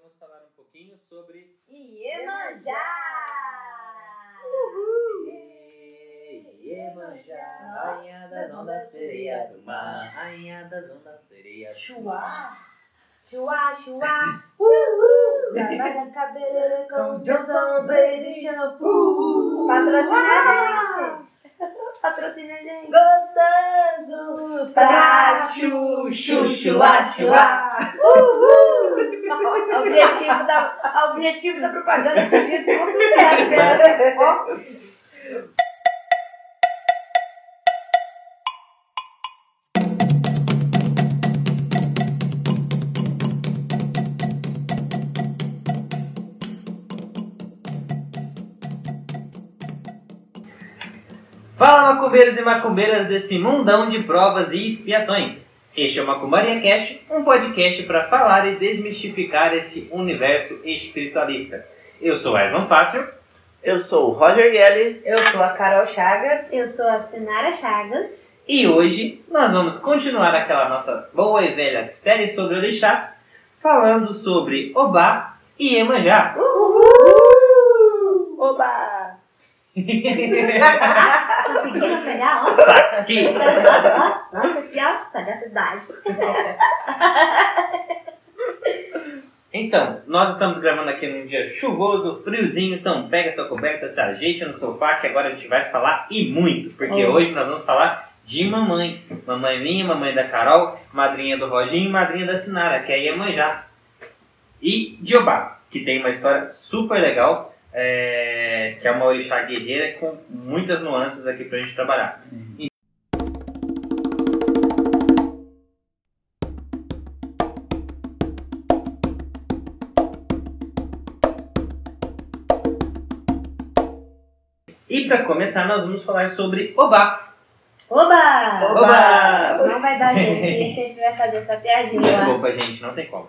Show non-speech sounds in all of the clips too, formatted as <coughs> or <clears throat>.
vamos falar um pouquinho sobre Iemanjá! Iemanjá, rainha das ondas, sereia do mar, rainha das ondas, sereia do Chuá! Chuá, chuá! <laughs> Uhul! Lavada a cabeleira com Johnson Baby Shampoo! Patrocina a gente! Patrocina a gente! Gostoso! Pra chuchu, chuá, chuá! Uhul! O objetivo da, objetivo da propaganda atingido com sucesso, <laughs> né? Fala macumbeiros e macumbeiras desse mundão de provas e expiações. Este é o Macumbaria Cast, um podcast para falar e desmistificar esse universo espiritualista. Eu sou Aslan Fácil. Eu sou o Roger Gelli. Eu sou a Carol Chagas. Eu sou a Sinara Chagas. E hoje nós vamos continuar aquela nossa boa e velha série sobre orixás, falando sobre Obá e Iemanjá. Uhul! Oba! <laughs> <laughs> Conseguiram pegar? Ó. Saque! Ó, Nossa, que ó, sagacidade. Então, nós estamos gravando aqui num dia chuvoso, friozinho, então pega sua coberta, se ajeite no sofá que agora a gente vai falar e muito, porque Oh. hoje nós vamos falar de mamãe. Mamãe minha, mamãe da Carol, madrinha do Roginho e madrinha da Sinara, que é a Iemanjá. E de Obá, que tem uma história super legal, é, que é uma orixá guerreira com muitas nuances aqui pra gente trabalhar. E para começar, nós vamos falar sobre Obá. Oba! Oba! Não vai dar jeito, a gente <laughs> sempre vai fazer essa piadinha. Desculpa, gente, não tem como.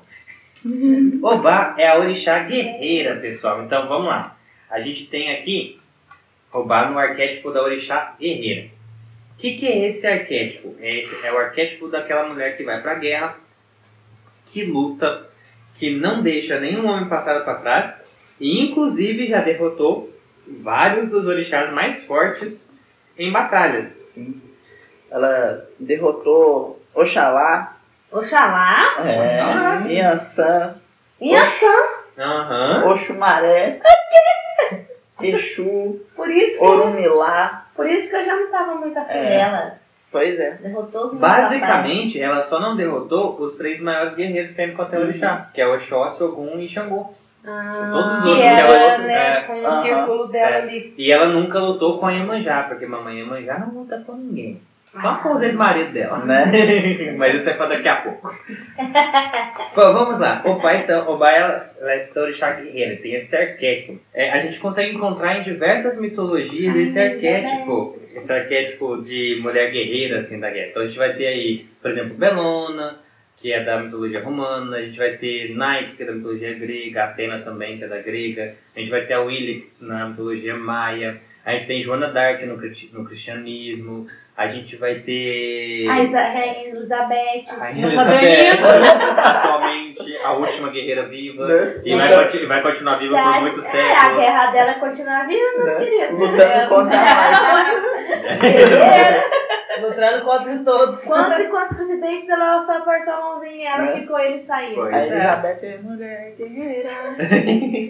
Obá é a orixá guerreira, pessoal. Então vamos lá. A gente tem aqui Obá no arquétipo da orixá guerreira. O que, que é esse arquétipo? É, esse- é o arquétipo daquela mulher que vai pra guerra, que luta, que não deixa nenhum homem passado para trás e inclusive já derrotou vários dos orixás mais fortes em batalhas. Ela derrotou Oxalá, Oxalá? é, Yansan, Inhaçã! Aham. Oxumaré, Exu, Por isso, que, Orumilá. por isso que eu já não tava muito afim É. dela. Pois é. Derrotou os Basicamente, ela só não derrotou os três maiores guerreiros que tem Panteão Uhum. Orixá, que é o Oxóssi, Ogum e Xangô. Ah, Todos os outros, ela, que outro, né, é. com o Aham. círculo dela É. ali. E ela nunca lutou com a Iemanjá, porque mamãe Iemanjá não luta com ninguém. Só com os ex-maridos dela. Né? <laughs> Mas isso é pra daqui a pouco. Bom, vamos lá. Oba, então, Oba ela, ela é essa orixá guerreira, tem esse arquétipo. É, a gente consegue encontrar em diversas mitologias esse Ai, arquétipo. Esse arquétipo de mulher guerreira, assim, da guerra. Então a gente vai ter aí, por exemplo, Belona, que é da mitologia romana. A gente vai ter Nike, que é da mitologia grega. Atena também, que é da grega. A gente vai ter a Willix na mitologia maia. A gente tem Joana d'Arc no, no cristianismo. A gente vai ter... A Isa- Rainha Elizabeth. A Rainha Elizabeth, atualmente a última guerreira viva. Né? E vai, conti- vai continuar viva Você por acha- muitos é, a séculos. guerra dela continua viva, meus Né? queridos. Lutando contra a Guerreira, Lutando contra todos. Quantos e quantos presidentes ela só apertou a mãozinha e ela Né? ficou ele saindo. Pois A é. Elizabeth é mulher guerreira.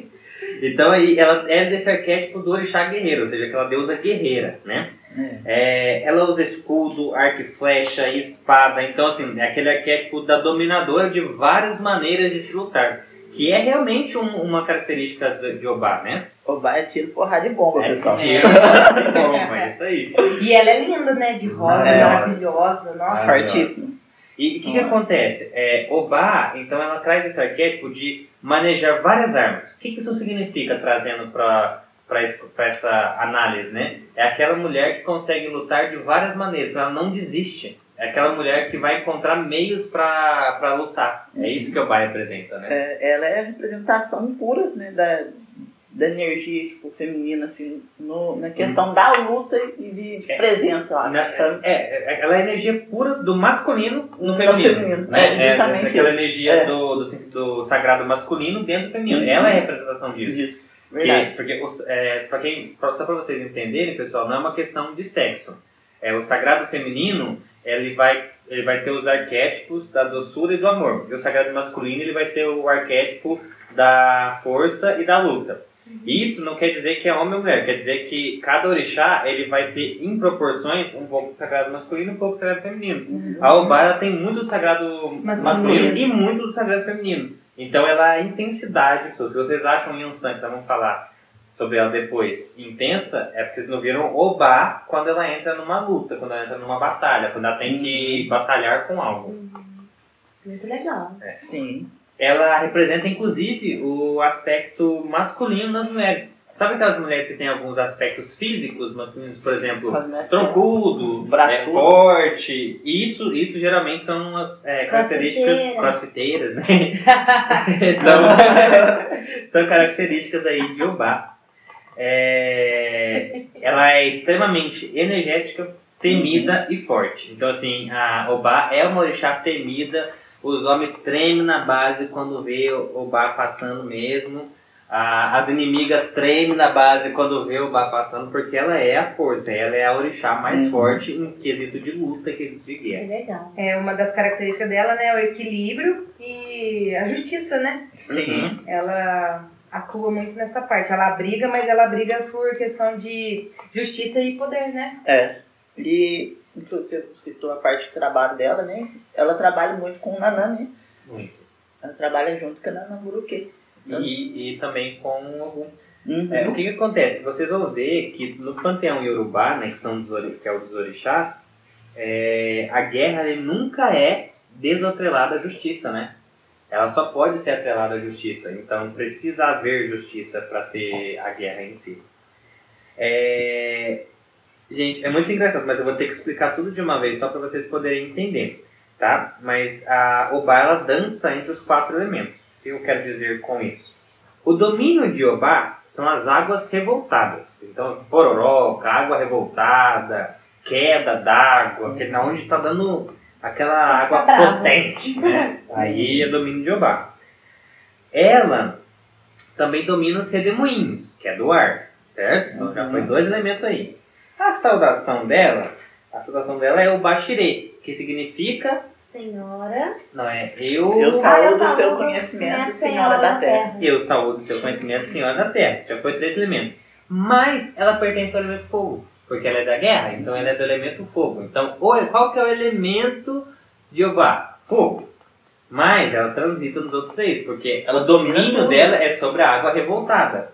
<laughs> Então aí ela é desse arquétipo do orixá guerreiro, ou seja, aquela deusa guerreira, né? É, ela usa escudo, arco e flecha, espada, então assim, é aquele arquétipo da dominadora de várias maneiras de se lutar, que é realmente um- uma característica de, Obá, né? Oba é tiro, porrada e bomba, É pessoal. tiro, bom, é isso aí. E ela é linda, né? De rosa, É. maravilhosa. Nossa. Fortíssimo. E o que, que acontece? É, Obá, então, ela traz esse arquétipo de manejar várias armas. O que, que isso significa, trazendo para essa análise, né? É aquela mulher que consegue lutar de várias maneiras, então ela não desiste. É aquela mulher que vai encontrar meios para lutar. É isso que Obá representa, né? É, ela é a representação pura né, da, da energia, tipo, feminina, assim, no, na questão da luta e de, de É. presença lá, Na- é, é- ela é energia pura do masculino no No feminino. feminino, Né? é, justamente aquela isso. energia É. do, do, do sagrado masculino dentro do feminino. Uhum. Ela é a representação disso. Isso, Verdade. porque os, é, pra quem, só para vocês entenderem, pessoal, não é uma questão de sexo. É, o sagrado feminino ele vai, ele vai ter os arquétipos da doçura e do amor. E o sagrado masculino ele vai ter o arquétipo da força e da luta. Isso não quer dizer que é homem ou mulher, quer dizer que cada orixá ele vai ter em proporções um pouco do sagrado masculino e um pouco do sagrado feminino. A Obá ela tem muito do sagrado masculino, Masculino. e muito do sagrado feminino. Então ela é intensidade. Se vocês acham Yansan, que nós vamos falar sobre ela depois, intensa, é porque vocês não viram Obá quando ela entra numa luta, quando ela entra numa batalha, quando ela tem que batalhar com algo. Muito legal. Sim. Ela representa inclusive o aspecto masculino nas mulheres. Sabe aquelas mulheres que têm alguns aspectos físicos masculinos, por exemplo, troncudo, é, forte. E Isso, isso geralmente são as é, características Crossfiteira. crossfiteiras, né? <laughs> são, <laughs> são características aí de Obá. É, ela é extremamente energética, temida e forte. Então, assim, a Obá é uma orixá temida. Os homens tremem na base quando vê o Obá passando mesmo. A- as inimigas tremem na base quando vê o Obá passando, porque ela é a força, ela é a orixá mais Uhum. forte em quesito de luta, em quesito de É guerra. legal. É uma das características dela, né? O equilíbrio e a justiça, né? Sim. Ela atua muito nessa parte. Ela briga, mas ela briga por questão de justiça e poder, né? É. E, inclusive, você citou a parte de trabalho dela, né? Ela trabalha muito com o Nanã, né? Muito. Ela trabalha junto com a Nanã Buruque. E, e também com algum Uhum. É, o que, que acontece? Vocês vão ver que no panteão Yorubá, né, que, são dos, que é o dos orixás, é, a guerra ele nunca é desatrelada à justiça, né? Ela só pode ser atrelada à justiça. Então precisa haver justiça para ter a guerra em si. É, Gente, é muito engraçado, mas eu vou ter que explicar tudo de uma vez só para vocês poderem entender, tá? Mas a Obá ela dança entre os quatro elementos. O que eu quero dizer com isso? O domínio de Obá são as águas revoltadas. Então, pororoca, água revoltada, queda d'água, que na onde está dando aquela Mas água tá potente, né? <laughs> Aí é domínio de Obá. Ela também domina os redemoinhos, que é do ar, certo? Então já Uhum. foi dois elementos aí. A saudação dela, a saudação dela é o Bashire, que significa, Senhora. não é eu, Eu Ah, saúdo o seu conhecimento, Senhora da Terra. Eu saúdo o seu conhecimento, Senhora da Terra. Já foi três elementos. Mas ela pertence ao elemento fogo, porque ela é da guerra, então ela é do elemento fogo. Então, o- qual que é o elemento de Obá? Fogo. Mas ela transita nos outros três, porque o domínio tudo. dela é sobre a água revoltada.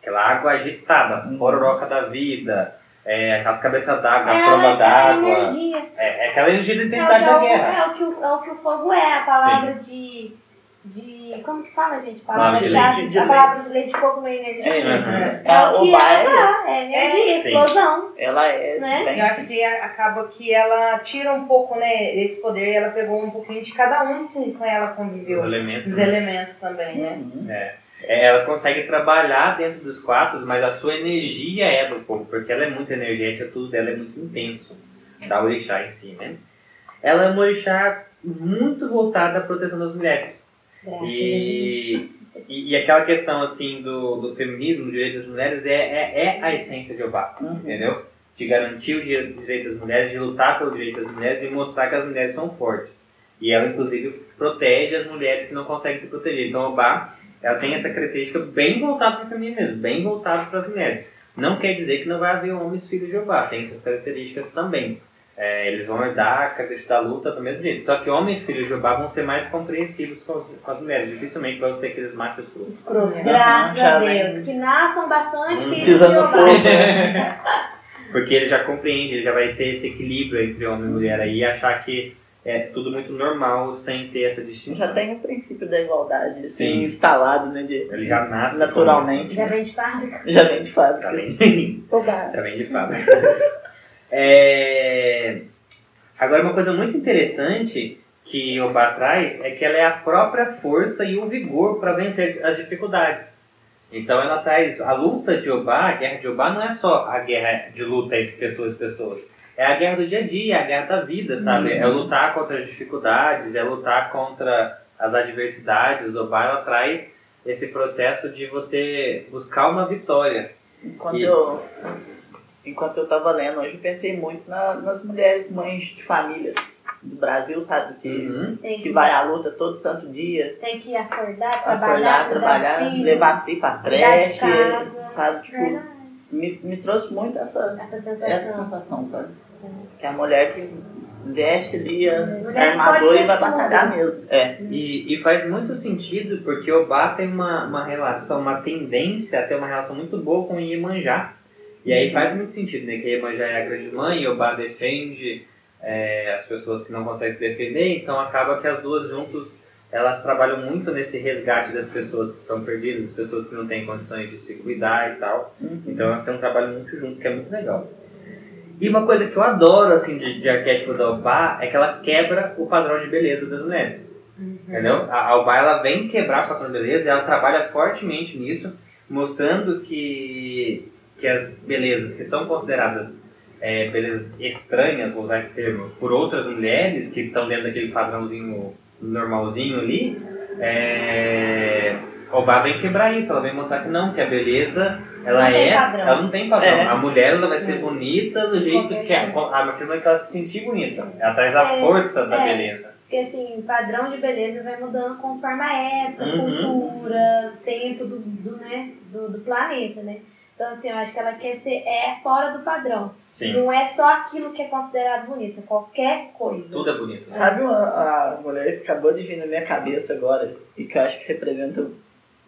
Aquela água agitada, as Uhum. pororoca da vida, é, aquelas cabeças d'água, a É, prova é a d'água. energia. É, é aquela energia da É o, que intensidade é, da o, guerra. é, o que o, é o que o fogo é, a palavra de, de. Como que fala, gente? Palavra de Palavra-chave. lei de- de A palavra de lei de fogo é energia. É, Uhum. A o que Obá é, é essa. Obá, é energia, Sim. explosão. Ela é Né? bem Eu acho que acaba que ela tira um pouco, né, esse poder e ela pegou um pouquinho de cada um com quem ela Os conviveu. elementos. Dos elementos também, né? Uhum. É, ela consegue trabalhar dentro dos quatro, mas a sua energia é do fogo, porque ela é muito energética, tudo dela é muito intenso, da orixá em si, né? Ela é uma orixá muito voltada à proteção das mulheres. Deus. E, e, e aquela questão, assim, do, do feminismo, do direito das mulheres, é, é, é a essência de Obá, Uhum. entendeu? De garantir o direito, o direito das mulheres, de lutar pelo direito das mulheres e mostrar que as mulheres são fortes. E ela, inclusive, protege as mulheres que não conseguem se proteger. Então, Obá, ela tem essa característica bem voltada para o feminino mesmo, bem voltada para as mulheres. Não quer dizer que não vai haver homens filhos de Obá, tem suas características também. É, eles vão herdar a característica da luta do mesmo jeito. Só que homens filhos de Obá vão ser mais compreensivos com as, com as mulheres. Dificilmente vão ser aqueles machos. Uhum. Graças a. Deus. Que nasçam bastante Hum. filhos de Jeová. <laughs> Porque ele já compreende, ele já vai ter esse equilíbrio entre homem e mulher aí e achar que é tudo muito normal sem ter essa distinção. Já tem o princípio da igualdade assim, Sim. instalado, né? De, Ele já nasce naturalmente. Já vem de fábrica. Já vem de fábrica. Já vem, Oba. já vem de fábrica. É, Agora, uma coisa muito interessante que Obá traz é que ela é a própria força e o vigor para vencer as dificuldades. Então ela traz a luta de Obá, a guerra de Obá não é só a guerra de luta entre pessoas e pessoas. É a guerra do dia a dia, é a guerra da vida, sabe? É lutar contra as dificuldades, é lutar contra as adversidades. Obá ela traz esse processo de você buscar uma vitória. Enquanto E- eu enquanto eu tava lendo hoje, eu pensei muito na- nas mulheres mães de família do Brasil, sabe? Que, Uhum. Tem que vai à luta todo santo dia. Tem que acordar, trabalhar, Acordar, trabalhar, filho, levar filho pra creche, casa. sabe? Tipo, Verdade. me, me trouxe muito essa, Essa sensação. essa sensação, sabe? Que é a mulher que veste ali a Mulher que armadura e ser vai tudo. batalhar mesmo. É. E, e faz muito sentido porque Obá tem uma, uma relação, uma tendência a ter uma relação muito boa com Iemanjá. E aí faz muito sentido, né? Que Iemanjá é a grande mãe Obá defende é, as pessoas que não conseguem se defender, então acaba que as duas juntos elas trabalham muito nesse resgate das pessoas que estão perdidas, das pessoas que não têm condições de se cuidar e tal. Uhum. Então elas têm um trabalho muito junto, que é muito legal. E uma coisa que eu adoro, assim, de, de arquétipo da Obá é que ela quebra o padrão de beleza das mulheres. Entendeu? A a Obá, ela vem quebrar o padrão de beleza e ela trabalha fortemente nisso, mostrando que, que as belezas que são consideradas é, belezas estranhas, vou usar esse termo, por outras mulheres que estão dentro daquele padrãozinho normalzinho ali, é, Obá vem quebrar isso, ela vem mostrar que não, que a beleza ela Não tem é, padrão. ela não tem padrão. É. A mulher ela vai ser bonita do jeito Qualquer que é, a partir do momento que ela se sentir bonita. Ela traz a É, força da é. beleza. Porque assim, padrão de beleza vai mudando conforme a época, Uhum. cultura, tempo do, do, né, do, do planeta, né? Então assim, eu acho que ela quer ser é fora do padrão. Sim, Não é só aquilo que é considerado bonito, é qualquer coisa. tudo é bonito. Sabe uma, a mulher que acabou de vir na minha cabeça agora e que eu acho que representa.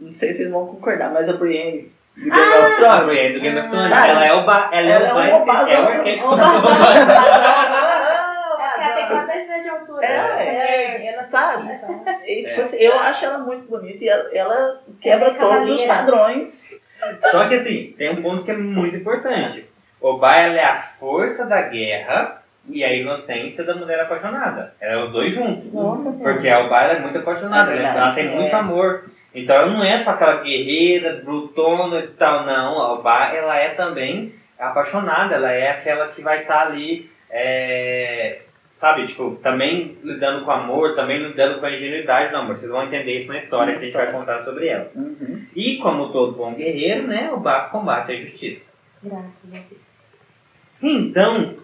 Não sei se vocês vão concordar, mas a Brienne do Game of A Thrones. Brienne do Game of Thrones, Sabe? ela é o ba, ela é Ela o é ba, é o arquétipo. Oh, <laughs> <laughs> É ela tem quantos metros de altura? É, é, ela sabe? Então. E, tipo É. assim, eu acho ela muito bonita e ela, ela quebra é todos os padrões. Só que assim, tem um ponto que é muito importante. Obá ela é a força da guerra e a inocência da mulher apaixonada. Ela é os dois juntos. Nossa senhora. Porque a Obá ela é muito apaixonada, É ela- ela tem é. muito amor. Então ela não é só aquela guerreira, brutona e tal, não. A Obá ela é também apaixonada, ela é aquela que vai estar ali, é, sabe, tipo, também lidando com amor, também lidando com a ingenuidade do amor. Vocês vão entender isso na história que a gente vai contar sobre ela. Uhum. E como todo bom guerreiro, né, o Bá combate a justiça. Graças a Deus. Então,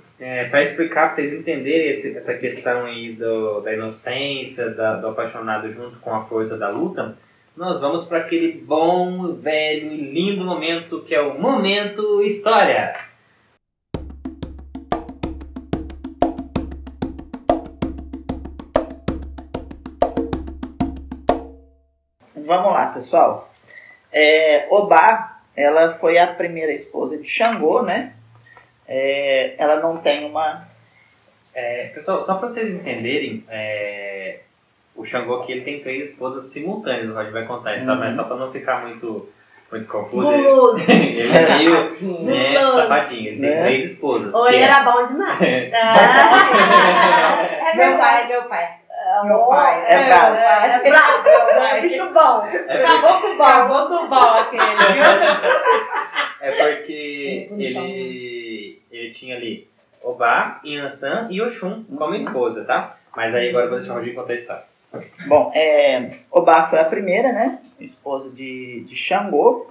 para explicar, para vocês entenderem esse- essa questão aí do, da inocência, da- do apaixonado junto com a força da luta, nós vamos para aquele bom, velho e lindo momento que é o Momento História. Vamos lá, pessoal. É, Obá, ela foi a primeira esposa de Xangô, né? É, ela não tem uma. É, pessoal, só para vocês entenderem, é, o Xangô aqui ele tem três esposas simultâneas, o Roger vai contar isso, tá? Uhum. mas só para não ficar muito, muito confuso, ele, Guloso. <laughs> ele é meio Sapatinho. né, safadinho, ele tem Né? três esposas. Ou ele é- era bom demais. É. <laughs> Ah, é Meu pai, meu pai. Meu pai. é bravo. É, é bravo. É bicho bom. É Acabou com o bom. Acabou com o bom aquele, viu? <laughs> É porque ele, ele tinha ali Obá, Yansan e Oxum como esposa, tá? Mas aí agora eu vou deixar o Roger contar a história. Bom, é, foi a primeira, né? Esposa de, de Xangô.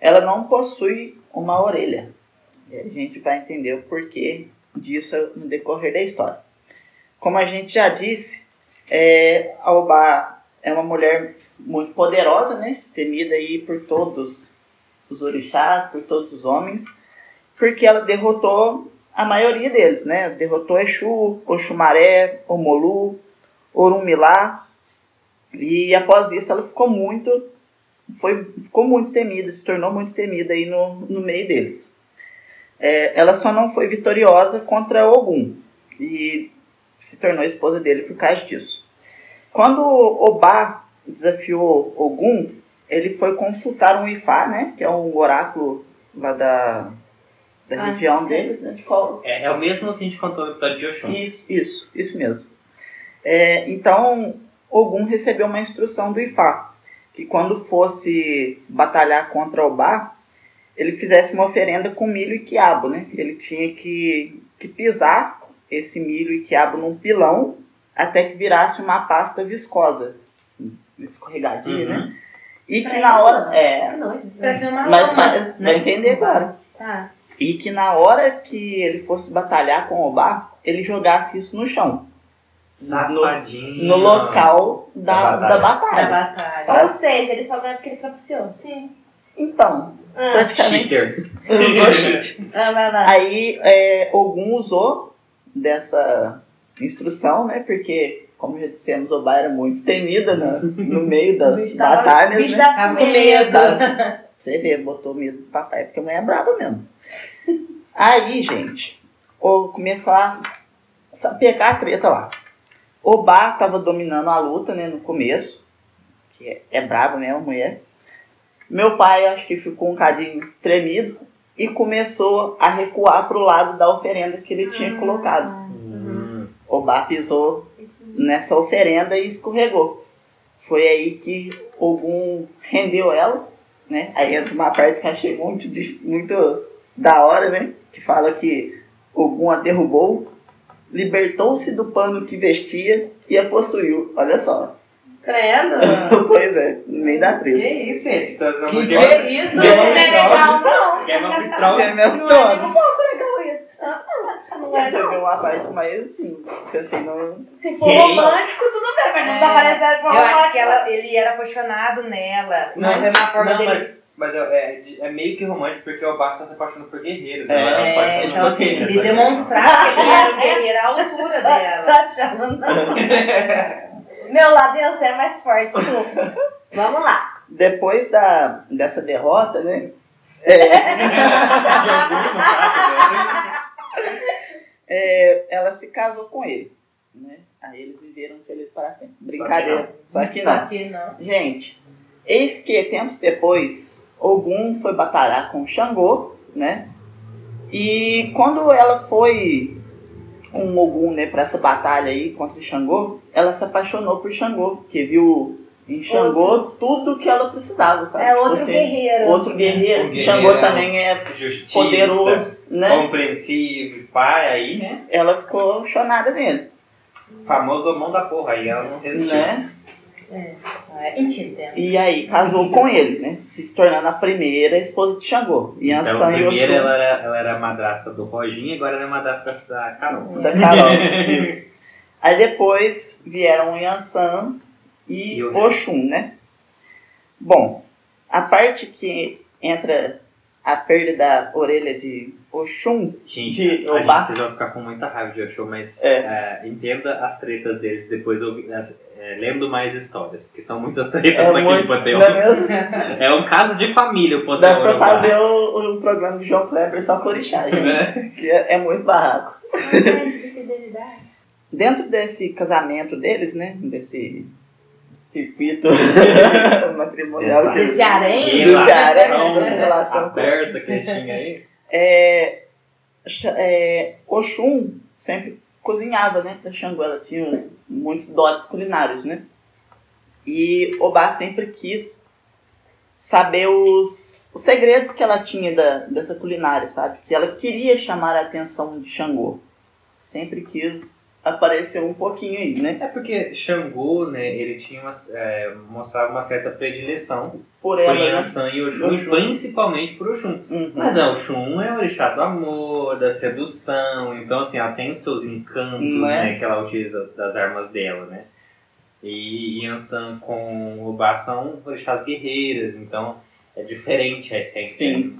Ela não possui uma orelha. E a gente vai entender o porquê disso no decorrer da história. Como a gente já disse, é, a Obá é uma mulher muito poderosa, né? Temida aí por todos os orixás, por todos os homens, porque ela derrotou a maioria deles, né? Derrotou Exu, Oxumaré, Omolu, Orumilá, e após isso ela ficou muito, foi, ficou muito temida, se tornou muito temida aí no, no meio deles. É, ela só não foi vitoriosa contra Ogum, e se tornou esposa dele por causa disso. Quando Obá desafiou Ogum, ele foi consultar um Ifá, né, que é um oráculo lá da, da Ah, região é. deles, né, de qual, É, é o mesmo que a gente contou no episódio de Oxum. isso, isso, isso mesmo. É, então, Ogum recebeu uma instrução do Ifá, que quando fosse batalhar contra Obá, ele fizesse uma oferenda com milho e quiabo, né? Ele tinha que, que pisar esse milho e quiabo num pilão até que virasse uma pasta viscosa, escorregadia, né? Uhum. E que Pra na ele, hora. É, Que ser uma mas você né? vai entender agora. Tá. E que na hora que ele fosse batalhar com Obá, ele jogasse isso no chão. Safadinho. No local da, Da da batalha. batalha. Da batalha. Tá. Ou seja, ele só ganha porque ele trapaceou. Sim. Então, Ah, praticamente Cheater. <laughs> usou cheat. Verdade. Aí é, Ogum usou dessa instrução, né? Porque, como já dissemos, Obá era muito temida no, no meio <laughs> das batalhas, bicho né? tava com medo. <laughs> Você vê, botou medo do papai, porque a mulher é braba mesmo. Aí, gente, começou a pegar a treta lá. Obá tava dominando a luta, né, no começo, que é, é braba mesmo, a mulher. Meu pai, acho que ficou um cadinho tremido e começou a recuar pro lado da oferenda que ele tinha colocado. Hum. Obá pisou nessa oferenda e escorregou. Foi aí que Ogum rendeu ela, né? Aí entra uma parte que eu achei muito, muito da hora, né? Que fala que Ogum a derrubou, libertou-se do pano que vestia e a possuiu. Olha só. Credo. <laughs> pois é, no meio da Que treta. isso, gente? Isso é uma Que Game que é isso? Não é legal, não. Game of Game Thrones. of Não é um Thrones. legal isso. Ah, ah, Não é, viu uma parte mais assim, que assim, não... Se for romântico, tudo bem, mas não É. tá parecendo Eu acho que ela, ele era apaixonado nela. Não, Não, foi uma forma não, dele. mas, mas é, é, é meio que romântico porque o Bart tá se apaixonando por guerreiros. É, ela não pode É, ser então assim, de demonstrar que ele era um guerreiro à altura dela. Tá achando? <laughs> Meu lado eu é mais forte, desculpa. Vamos lá. Depois da, dessa derrota, <laughs> né? É, ela se casou com ele, né? Aí eles viveram felizes para sempre. Brincadeira. Só que não. Só que não. Gente, eis que tempos depois, Ogum foi batalhar com Xangô, né? E quando ela foi com Ogum, né, para essa batalha aí contra Xangô, ela se apaixonou por Xangô, porque viu em Xangô tudo que ela precisava, sabe? É Tipo outro assim, guerreiro. Outro guerreiro. Guerreiro Xangô também é Justiça, poderoso, né? compreensivo, pai aí, né? Ela ficou chonada nele, Famoso mão da porra, aí ela não resistiu. né? É, entendendo. E aí casou com ele, né? Se tornando a primeira esposa de Xangô. Então, primeiro Oxum. ela era, ela era madrasta do Roginho, agora ela é madrasta da Carol. Da Carol. <laughs> Isso. Aí depois vieram o Yansan e E Oxum. Oxum, né? Bom, a parte que entra a perda da orelha de Oxum, Gente, De a Obá. gente, vocês vão ficar com muita raiva de Oxô, mas É. é, entenda as tretas deles depois as- é, lendo mais histórias, porque são muitas tretas é naquele muito, panteão. é mesmo? <laughs> É um caso de família o panteão. Dá pra Urubá. fazer o, o programa do João Kleber só com orixá, gente. Né? Que é, é muito barraco. De. <laughs> Dentro desse casamento deles, né? Desse circuito <laughs> matrimonial Desse harém. Do Ceará, Relação dessa relação com- aberta que eles tinham aí. É, é, Oxum sempre cozinhava, né? Pra Xangô, ela tinha muitos dotes culinários, né? E Obá sempre quis saber os, os segredos que ela tinha da, dessa culinária, sabe? Que ela queria chamar a atenção de Xangô. Sempre quis aparecer um pouquinho aí, né? É porque Xangô, né, ele tinha uma, é, mostrava uma certa predileção Por por ela, né? Yansan e Oxum, Oxum. principalmente por Oxum. Uhum. Mas a Oxum é o orixá do amor, da sedução, então assim, ela tem os seus encantos, é? né, que ela utiliza das armas dela, né? E Yansan com Obá são orixás guerreiras, então é diferente a essência. Sim.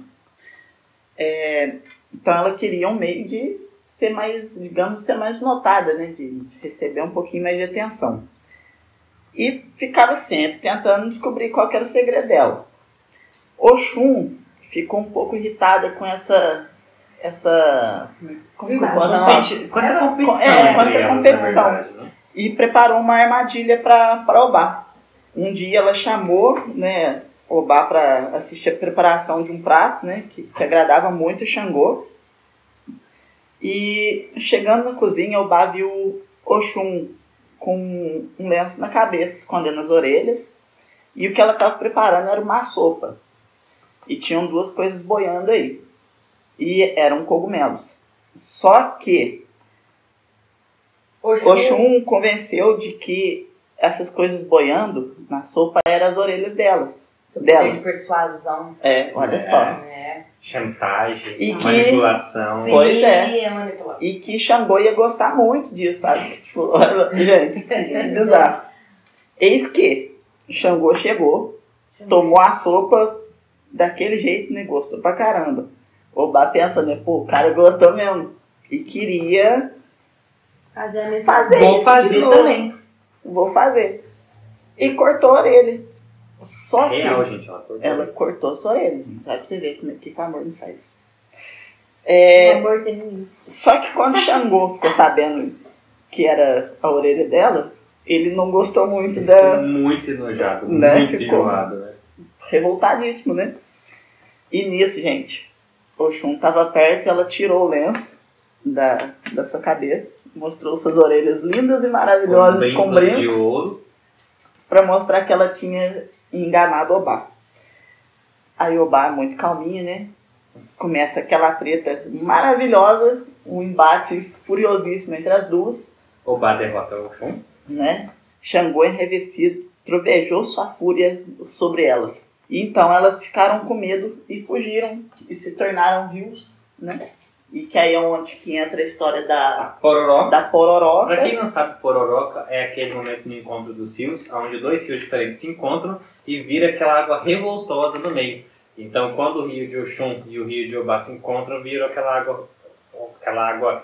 É, então ela queria um meio de ser mais, digamos, ser mais notada, né? De, de receber um pouquinho mais de atenção. E ficava sempre tentando descobrir qual que era o segredo dela. Oxum ficou um pouco irritada com essa. essa Invasão. falar? Competi- Com essa competição. é, com entre essa elas, competição. verdade, né? e preparou uma armadilha para Obá. Um dia ela chamou né, Obá para assistir a preparação de um prato né, que, que agradava muito Xangô. E chegando na cozinha, Obá viu Oxum com um lenço na cabeça, escondendo as orelhas. E o que ela estava preparando era uma sopa. E tinham duas coisas boiando aí. E eram cogumelos. Só que Oxum, Oxum convenceu de que essas coisas boiando na sopa eram as orelhas delas. dela. de persuasão. É, olha É. só. É. Chantagem, E que- manipulação. Sim, Pois é. é manipulação. E que Xangô ia gostar muito disso, sabe? <laughs> Tipo, gente, que bizarro. Eis que Xangô chegou, tomou a sopa daquele jeito, né? Gostou pra caramba. O Bá pensa, né? Pô, o cara gostou mesmo. E queria Fazer a mesma fazer Vou isso. fazer também. Vou fazer. E cortou a orelha. Só que Real, gente. Ela cortou. ela cortou sua orelha. gente. Vai pra você ver como é que o amor não faz. O É, amor tem. Só que quando Xangô ficou sabendo que era a orelha dela, ele não gostou muito da. Muito enojado, Né, muito ficou. enjoado, né? revoltadíssimo, né? E nisso, gente, Oxum tava perto, ela tirou o lenço da, da sua cabeça, mostrou suas orelhas lindas e maravilhosas com brincos de ouro. pra mostrar que ela tinha enganado Obá. Aí Obá, muito calminha, né? Começa aquela treta maravilhosa, um embate furiosíssimo entre as duas. Obá derrota o Shun. né? Xangô enrevecido trovejou sua fúria sobre elas. E então elas ficaram com medo e fugiram e se tornaram rios, né? E que aí é onde que entra a história da, Pororó. da pororoca. Pra quem não sabe, Pororoca é aquele momento no encontro dos rios, onde dois rios diferentes se encontram e vira aquela água revoltosa no meio. Então, quando o rio de Oxum e o rio de Obá se encontram, vira aquela água, aquela água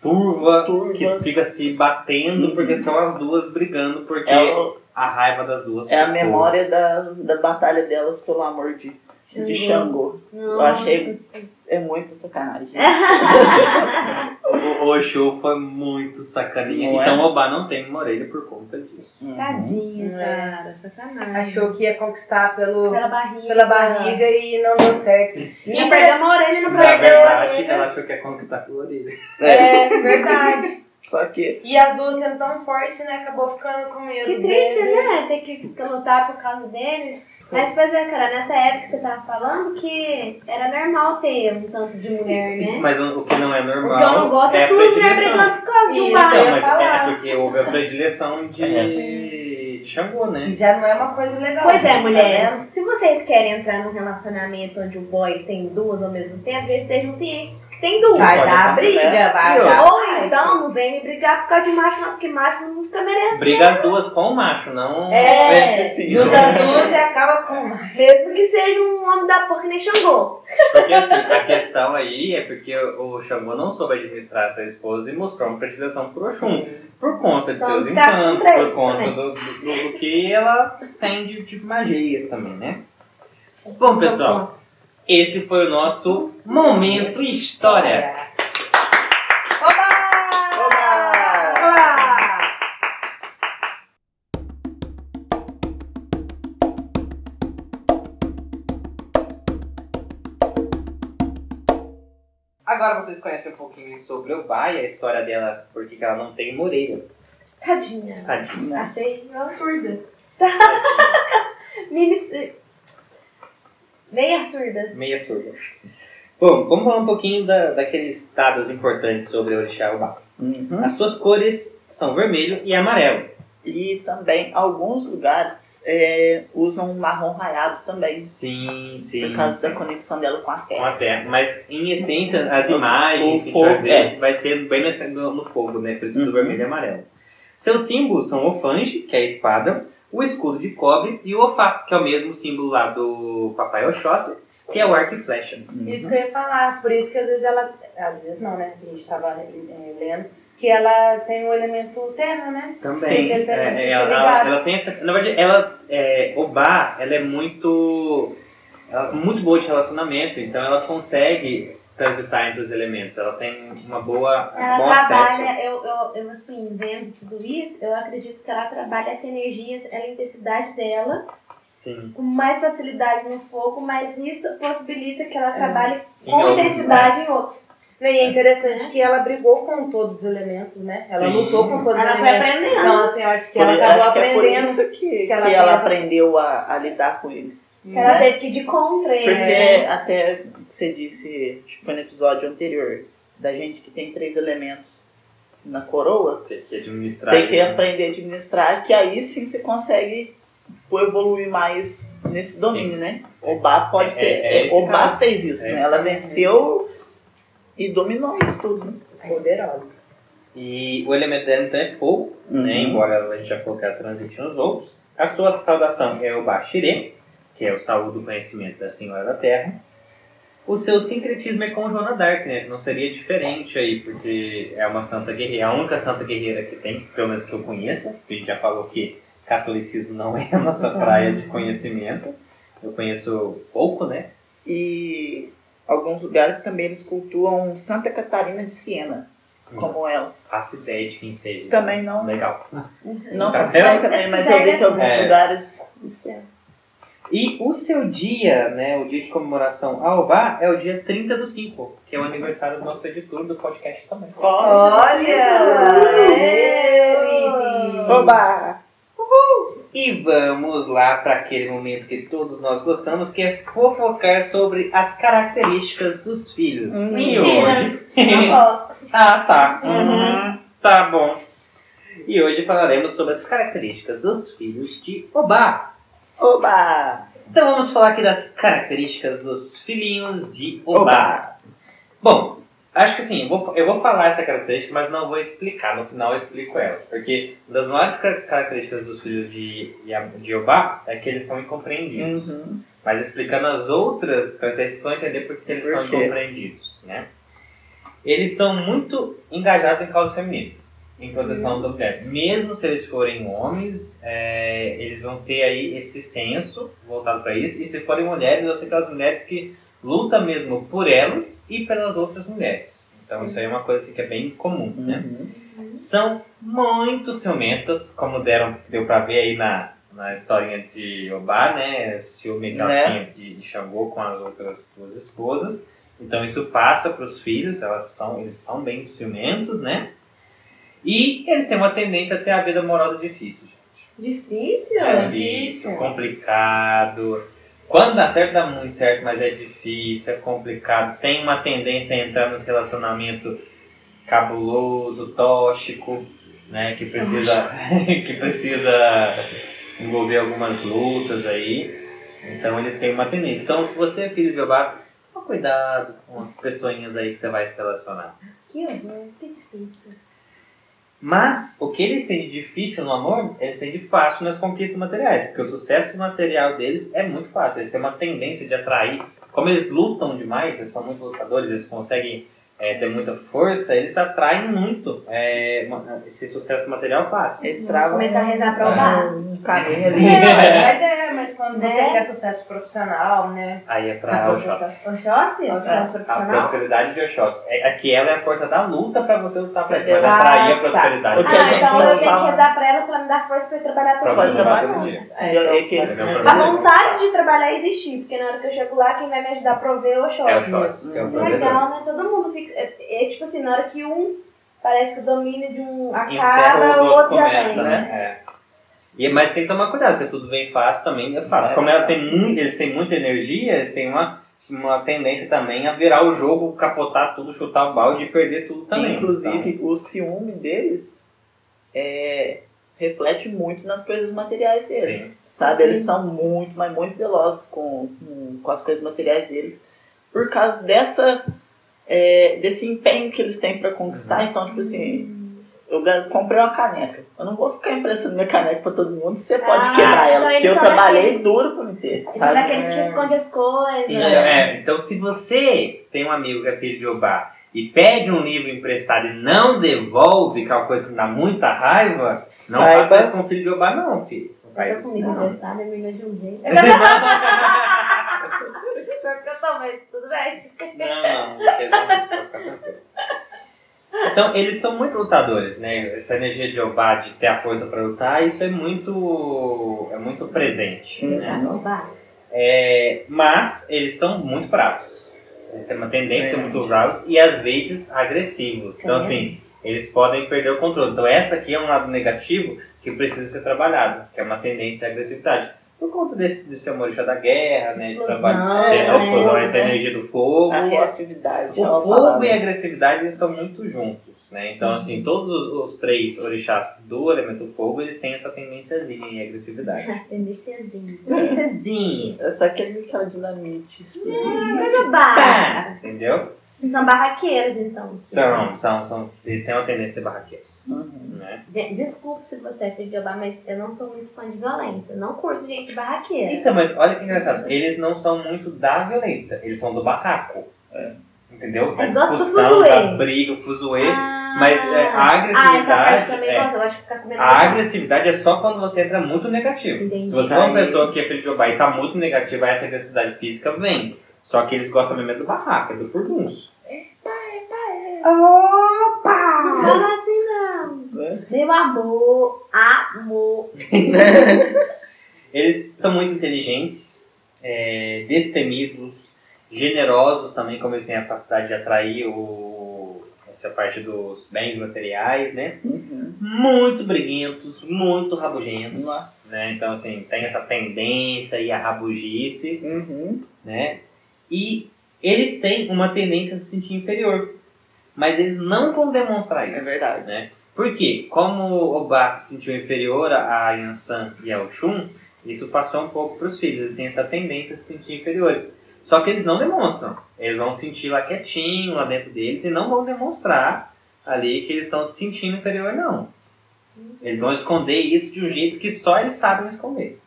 turva, Turva. que fica se batendo, Uhum. porque são as duas brigando, porque É, o- a raiva das duas. é a memória da, da batalha delas pelo amor de, de Xangô. Nossa, achei- sim. É muita sacanagem. <laughs> O, o Oxum foi muito sacaninha. Não é? então, Obá não tem uma orelha por conta disso. Uhum. Tadinho, É. cara. Sacanagem. Achou que ia conquistar pelo, Pela barriga. pela barriga e não deu certo. E perdeu uma orelha Na perdeu a verdade, orelha. ela achou que ia conquistar pela orelha. É, É verdade. Só que E as duas sendo tão fortes, né? Acabou ficando com medo. Que triste, dele. né? Ter que lutar por causa deles. Mas, pois é, cara, nessa época que você tava falando que era normal ter um tanto de mulher, né? Mas o, que não é normal. O que eu não gosto é, a tudo mulher brigando por causa de um Não, ia bar. mas é porque houve a predileção de, É. de Xangô, né? Já não é uma coisa legal. Pois é, tá mulheres. vendo? Se vocês querem entrar num relacionamento onde o boy tem duas ao mesmo tempo, eles estejam cientes que tem duas. Vai dar briga, vai E dar. Ou fight. então não vem me brigar por causa de macho, não, porque macho não fica merecendo. Briga as duas com o macho, não. É. Junta as duas e acaba com uma. mesmo que seja um homem da porra que nem Xangô. Porque assim, a questão aí é porque o Xangô não soube administrar sua esposa e mostrou uma predileção pro Oxum. Por conta de Então, seus encantos, por conta do, do, do que ela tem de tipo magias também, né? Bom, pessoal, esse foi o nosso Momento História. Agora vocês conhecem um pouquinho sobre o Bai, a história dela, porque que ela não tem uma orelha. Tadinha. Tadinha. Achei Absurda. mini... Meia surda. Meia surda. Bom, vamos falar um pouquinho da, daqueles dados importantes sobre o Orixá Ubá. Uhum. As suas cores são vermelho e amarelo. E também alguns lugares é, usam um marrom raiado também. Sim, sim. por causa sim. da conexão dela com a Com terra. a terra. Mas, em essência, as imagens o que a gente vai fogo, ver é. vai ser bem no, no, no fogo, né? Por isso do Uhum. vermelho e amarelo. Seus símbolos são o fange, que é a espada, o escudo de cobre e o ofá, que é o mesmo símbolo lá do Papai Oxóssi, que é o arco e flecha. Uhum. Isso que eu ia falar. Por isso que às vezes ela. Às vezes não, né? A gente tava é, lendo. Que ela tem o elemento terra, né? Também. Sim, É, ela, ela, ela tem essa. Na verdade, ela. É, Obá, ela é muito. Ela é muito boa de relacionamento, então ela consegue transitar entre os elementos. Ela tem uma boa. Ela bom acesso. trabalha, eu, eu, eu assim, vendo tudo isso, eu acredito que ela trabalha essa energia, ela, a intensidade dela, Sim. com mais facilidade no fogo, mas isso possibilita que ela trabalhe Em com intensidade em outros. E é interessante que ela brigou com todos os elementos, né? Ela Sim. lutou com todos Ela os foi elementos. aprendendo. Então, assim, eu acho que Por- ela acabou que é por aprendendo. isso que, que que ela ela, tem essa- aprendeu a, a lidar com eles. Ela né? teve que ir de contra ele. Porque né? até você disse, acho que foi no episódio anterior, da gente que tem três elementos na coroa, Tem que administrar tem que isso. aprender a administrar, que aí sim você consegue tipo, evoluir mais nesse domínio, né? Obá pode É- ter. é é, Obá caso. fez isso, É né? Ela caso. venceu e dominou isso tudo. Né? Poderosa. E o elemento dela então é fogo, né? Uhum. Embora a gente já falou que ela transite nos outros. A sua saudação é o Bashire, que é o saúde do conhecimento da Senhora da Terra. O seu sincretismo é com Joana Dark, né? Não seria diferente aí, porque é uma santa guerreira, a única santa guerreira que tem, pelo menos que eu conheça. A gente já falou que catolicismo não <laughs> é a nossa praia de conhecimento. Eu conheço pouco, né? E alguns lugares também eles cultuam Santa Catarina de Siena, como ela. Faço ideia de quem seja. Também não, Legal. não Tá faço ideia também, mas eu vi que alguns é. lugares. E o seu dia, né, o dia de comemoração a Obá, é o dia 30 do 5, que é o aniversário do nosso editor do podcast também. Olha! Ele! Oba! E vamos lá para aquele momento que todos nós gostamos, que é fofocar sobre as características dos filhos. Hum. E Mentira. hoje... Não <laughs> gosto. ah, tá. Uhum. Tá bom. E hoje falaremos sobre as características dos filhos de Obá. Oba! Então vamos falar aqui das características dos filhinhos de Obá. Oba! Bom, acho que assim, eu vou, eu vou falar essa característica, mas não vou explicar. No final eu explico ela. Porque uma das maiores car- características dos filhos de, de Obá é que eles são incompreendidos. Uhum. Mas explicando as outras características, vão entender por que eles Por são quê? incompreendidos. Né? Eles são muito engajados em causas feministas, em proteção da mulher. Mesmo se eles forem homens, é, eles vão ter aí esse senso voltado para isso. E se forem mulheres, vão ser aquelas mulheres que lutam mesmo por elas e pelas outras mulheres. Então isso aí é uma coisa assim, que é bem comum, né? Uhum. São muito ciumentas, como deram, deu pra ver aí na, na historinha de Obá, né? Ciúme que ela Né? tinha de, de Xangô com as outras duas esposas. Então isso passa para os filhos, elas são, eles são bem ciumentos, né? E eles têm uma tendência a ter a vida amorosa difícil. Difícil? É difícil. difícil, complicado. Quando dá certo, dá muito certo, mas é difícil, é complicado. Tem uma tendência a entrar nos relacionamento cabuloso, tóxico, né? Que precisa, <laughs> que precisa envolver algumas lutas aí. Então eles têm uma tendência. Então, se você é filho de Jeová, toma cuidado com as pessoinhas aí que você vai se relacionar. Que horror, que difícil. Mas o que eles têm de difícil no amor, eles têm de fácil nas conquistas materiais, porque o sucesso material deles é muito fácil. Eles têm uma tendência de atrair. Como eles lutam demais, eles são muito lutadores, eles conseguem é, ter muita força, eles atraem muito é, uma- esse sucesso material fácil. Eles travam Começar a rezar pra É. Obá. um caminho <laughs> ali. É, mas é, mas quando Né? você quer sucesso profissional, né? Aí é pra Oxóssi. Oxóssi? Oxóssi. Sucesso A profissional? prosperidade de Oxóssi. É, aqui ela é a força da luta pra você lutar pra isso, mas Ah, atrair a tá. prosperidade. A Ah, gente então eu tenho que rezar pra ela pra ela me dar força pra eu trabalhar Pra todo Pode dia. trabalhar todo dia. É, que eles- Mas A vontade de trabalhar existir, porque na hora que eu chego lá, quem vai me ajudar a prover é o Oxóssi. É o Oxóssi, que é o provedor. Legal, né? Todo mundo fica. É, é tipo assim, na hora que um parece que o domínio de um Encerra acaba, o o outro outro já começa, vem. né? É. E, mas tem que tomar cuidado, porque tudo vem fácil também é fácil. É. Como ela tem muito, eles têm muita energia, eles têm uma, uma tendência também a virar o jogo, capotar tudo, chutar o balde e perder tudo também. Inclusive, o ciúme deles é, reflete muito nas coisas materiais deles. Sim. Sabe? Eles são muito, mas muito zelosos com, com, com as coisas materiais deles por causa dessa é, desse empenho que eles têm pra conquistar. Então, tipo assim, eu comprei uma caneca. Eu não vou ficar emprestando minha caneca pra todo mundo se você pode Ah, quebrar ela. então Porque eu são trabalhei daqueles- duro pra me ter. Sabe? daqueles que É. escondem as coisas. Então, é, então, se você tem um amigo que é filho de Obá e pede um livro emprestado e não devolve, que é uma coisa que dá muita raiva, não Saiba- faça isso com o filho de Obá, não, filho. Não Eu tô com livro não. emprestado, é melhor de um jeito. <laughs> <laughs> Pior que eu tô, mas tudo bem. Não, não, não quer dizer, não, fica tranquilo. Então, eles são muito lutadores, né? Essa energia de Obá, de ter a força para lutar, isso é muito, é muito presente, né? É, mas eles são muito bravos. Eles têm uma tendência Verdade. muito bravos e às vezes agressivos. Então, assim, eles podem perder o controle. Então, essa aqui é um lado negativo que precisa ser trabalhado, que é uma tendência à agressividade. Por conta desse, desse amor já da guerra, né? De trabalho, ter essa né? explosão, essa É. energia do fogo. A reatividade. é O uma fogo palavra. e a agressividade eles estão muito juntos, né? Então, assim, todos os, os três orixás do elemento fogo, eles têm essa tendênciazinha em agressividade. <laughs> Tendênciazinha. Tendênciazinha. É só aquele, aquela dinamite explodindo. Coisa básica. Entendeu? São barraqueiros, então. São, são, são. Eles têm uma tendência a ser barraqueiros, Uhum. né? De- Desculpe se você é filho de Obá, mas eu não sou muito fã de violência. Não curto gente barraqueira. Então, mas olha que engraçado. Eles não são muito da violência, eles são do barraco. Entendeu? Eles gostam do discussão, da briga, o fuzuê. Ah, Mas é, a Ah, essa agressividade. parte também é, comendo. a agressividade é só quando você entra muito negativo. Entendi. Se você é uma pessoa que é filho de Obá e tá muito negativa, essa agressividade física vem. Só que eles gostam mesmo é do barraco, é do furdunço. Não fala assim. Né? Meu amor, amor. <laughs> Eles são muito inteligentes, é, destemidos, generosos também, como eles têm a capacidade de atrair o, essa parte dos bens materiais, né? Uhum. Muito briguentos, muito rabugentos. Nossa. Né? Então, assim, tem essa tendência e a rabugice, Uhum. né? E eles têm uma tendência a se sentir inferior. Mas eles não vão demonstrar isso. É verdade. Né? Por quê? Como o Obá se sentiu inferior a Yansan e ao Shun, isso passou um pouco para os filhos. Eles têm essa tendência a se sentir inferiores. Só que eles não demonstram. Eles vão sentir lá quietinho, lá dentro deles, e não vão demonstrar ali que eles estão se sentindo inferior, não. Eles vão esconder isso de um jeito que só eles sabem esconder.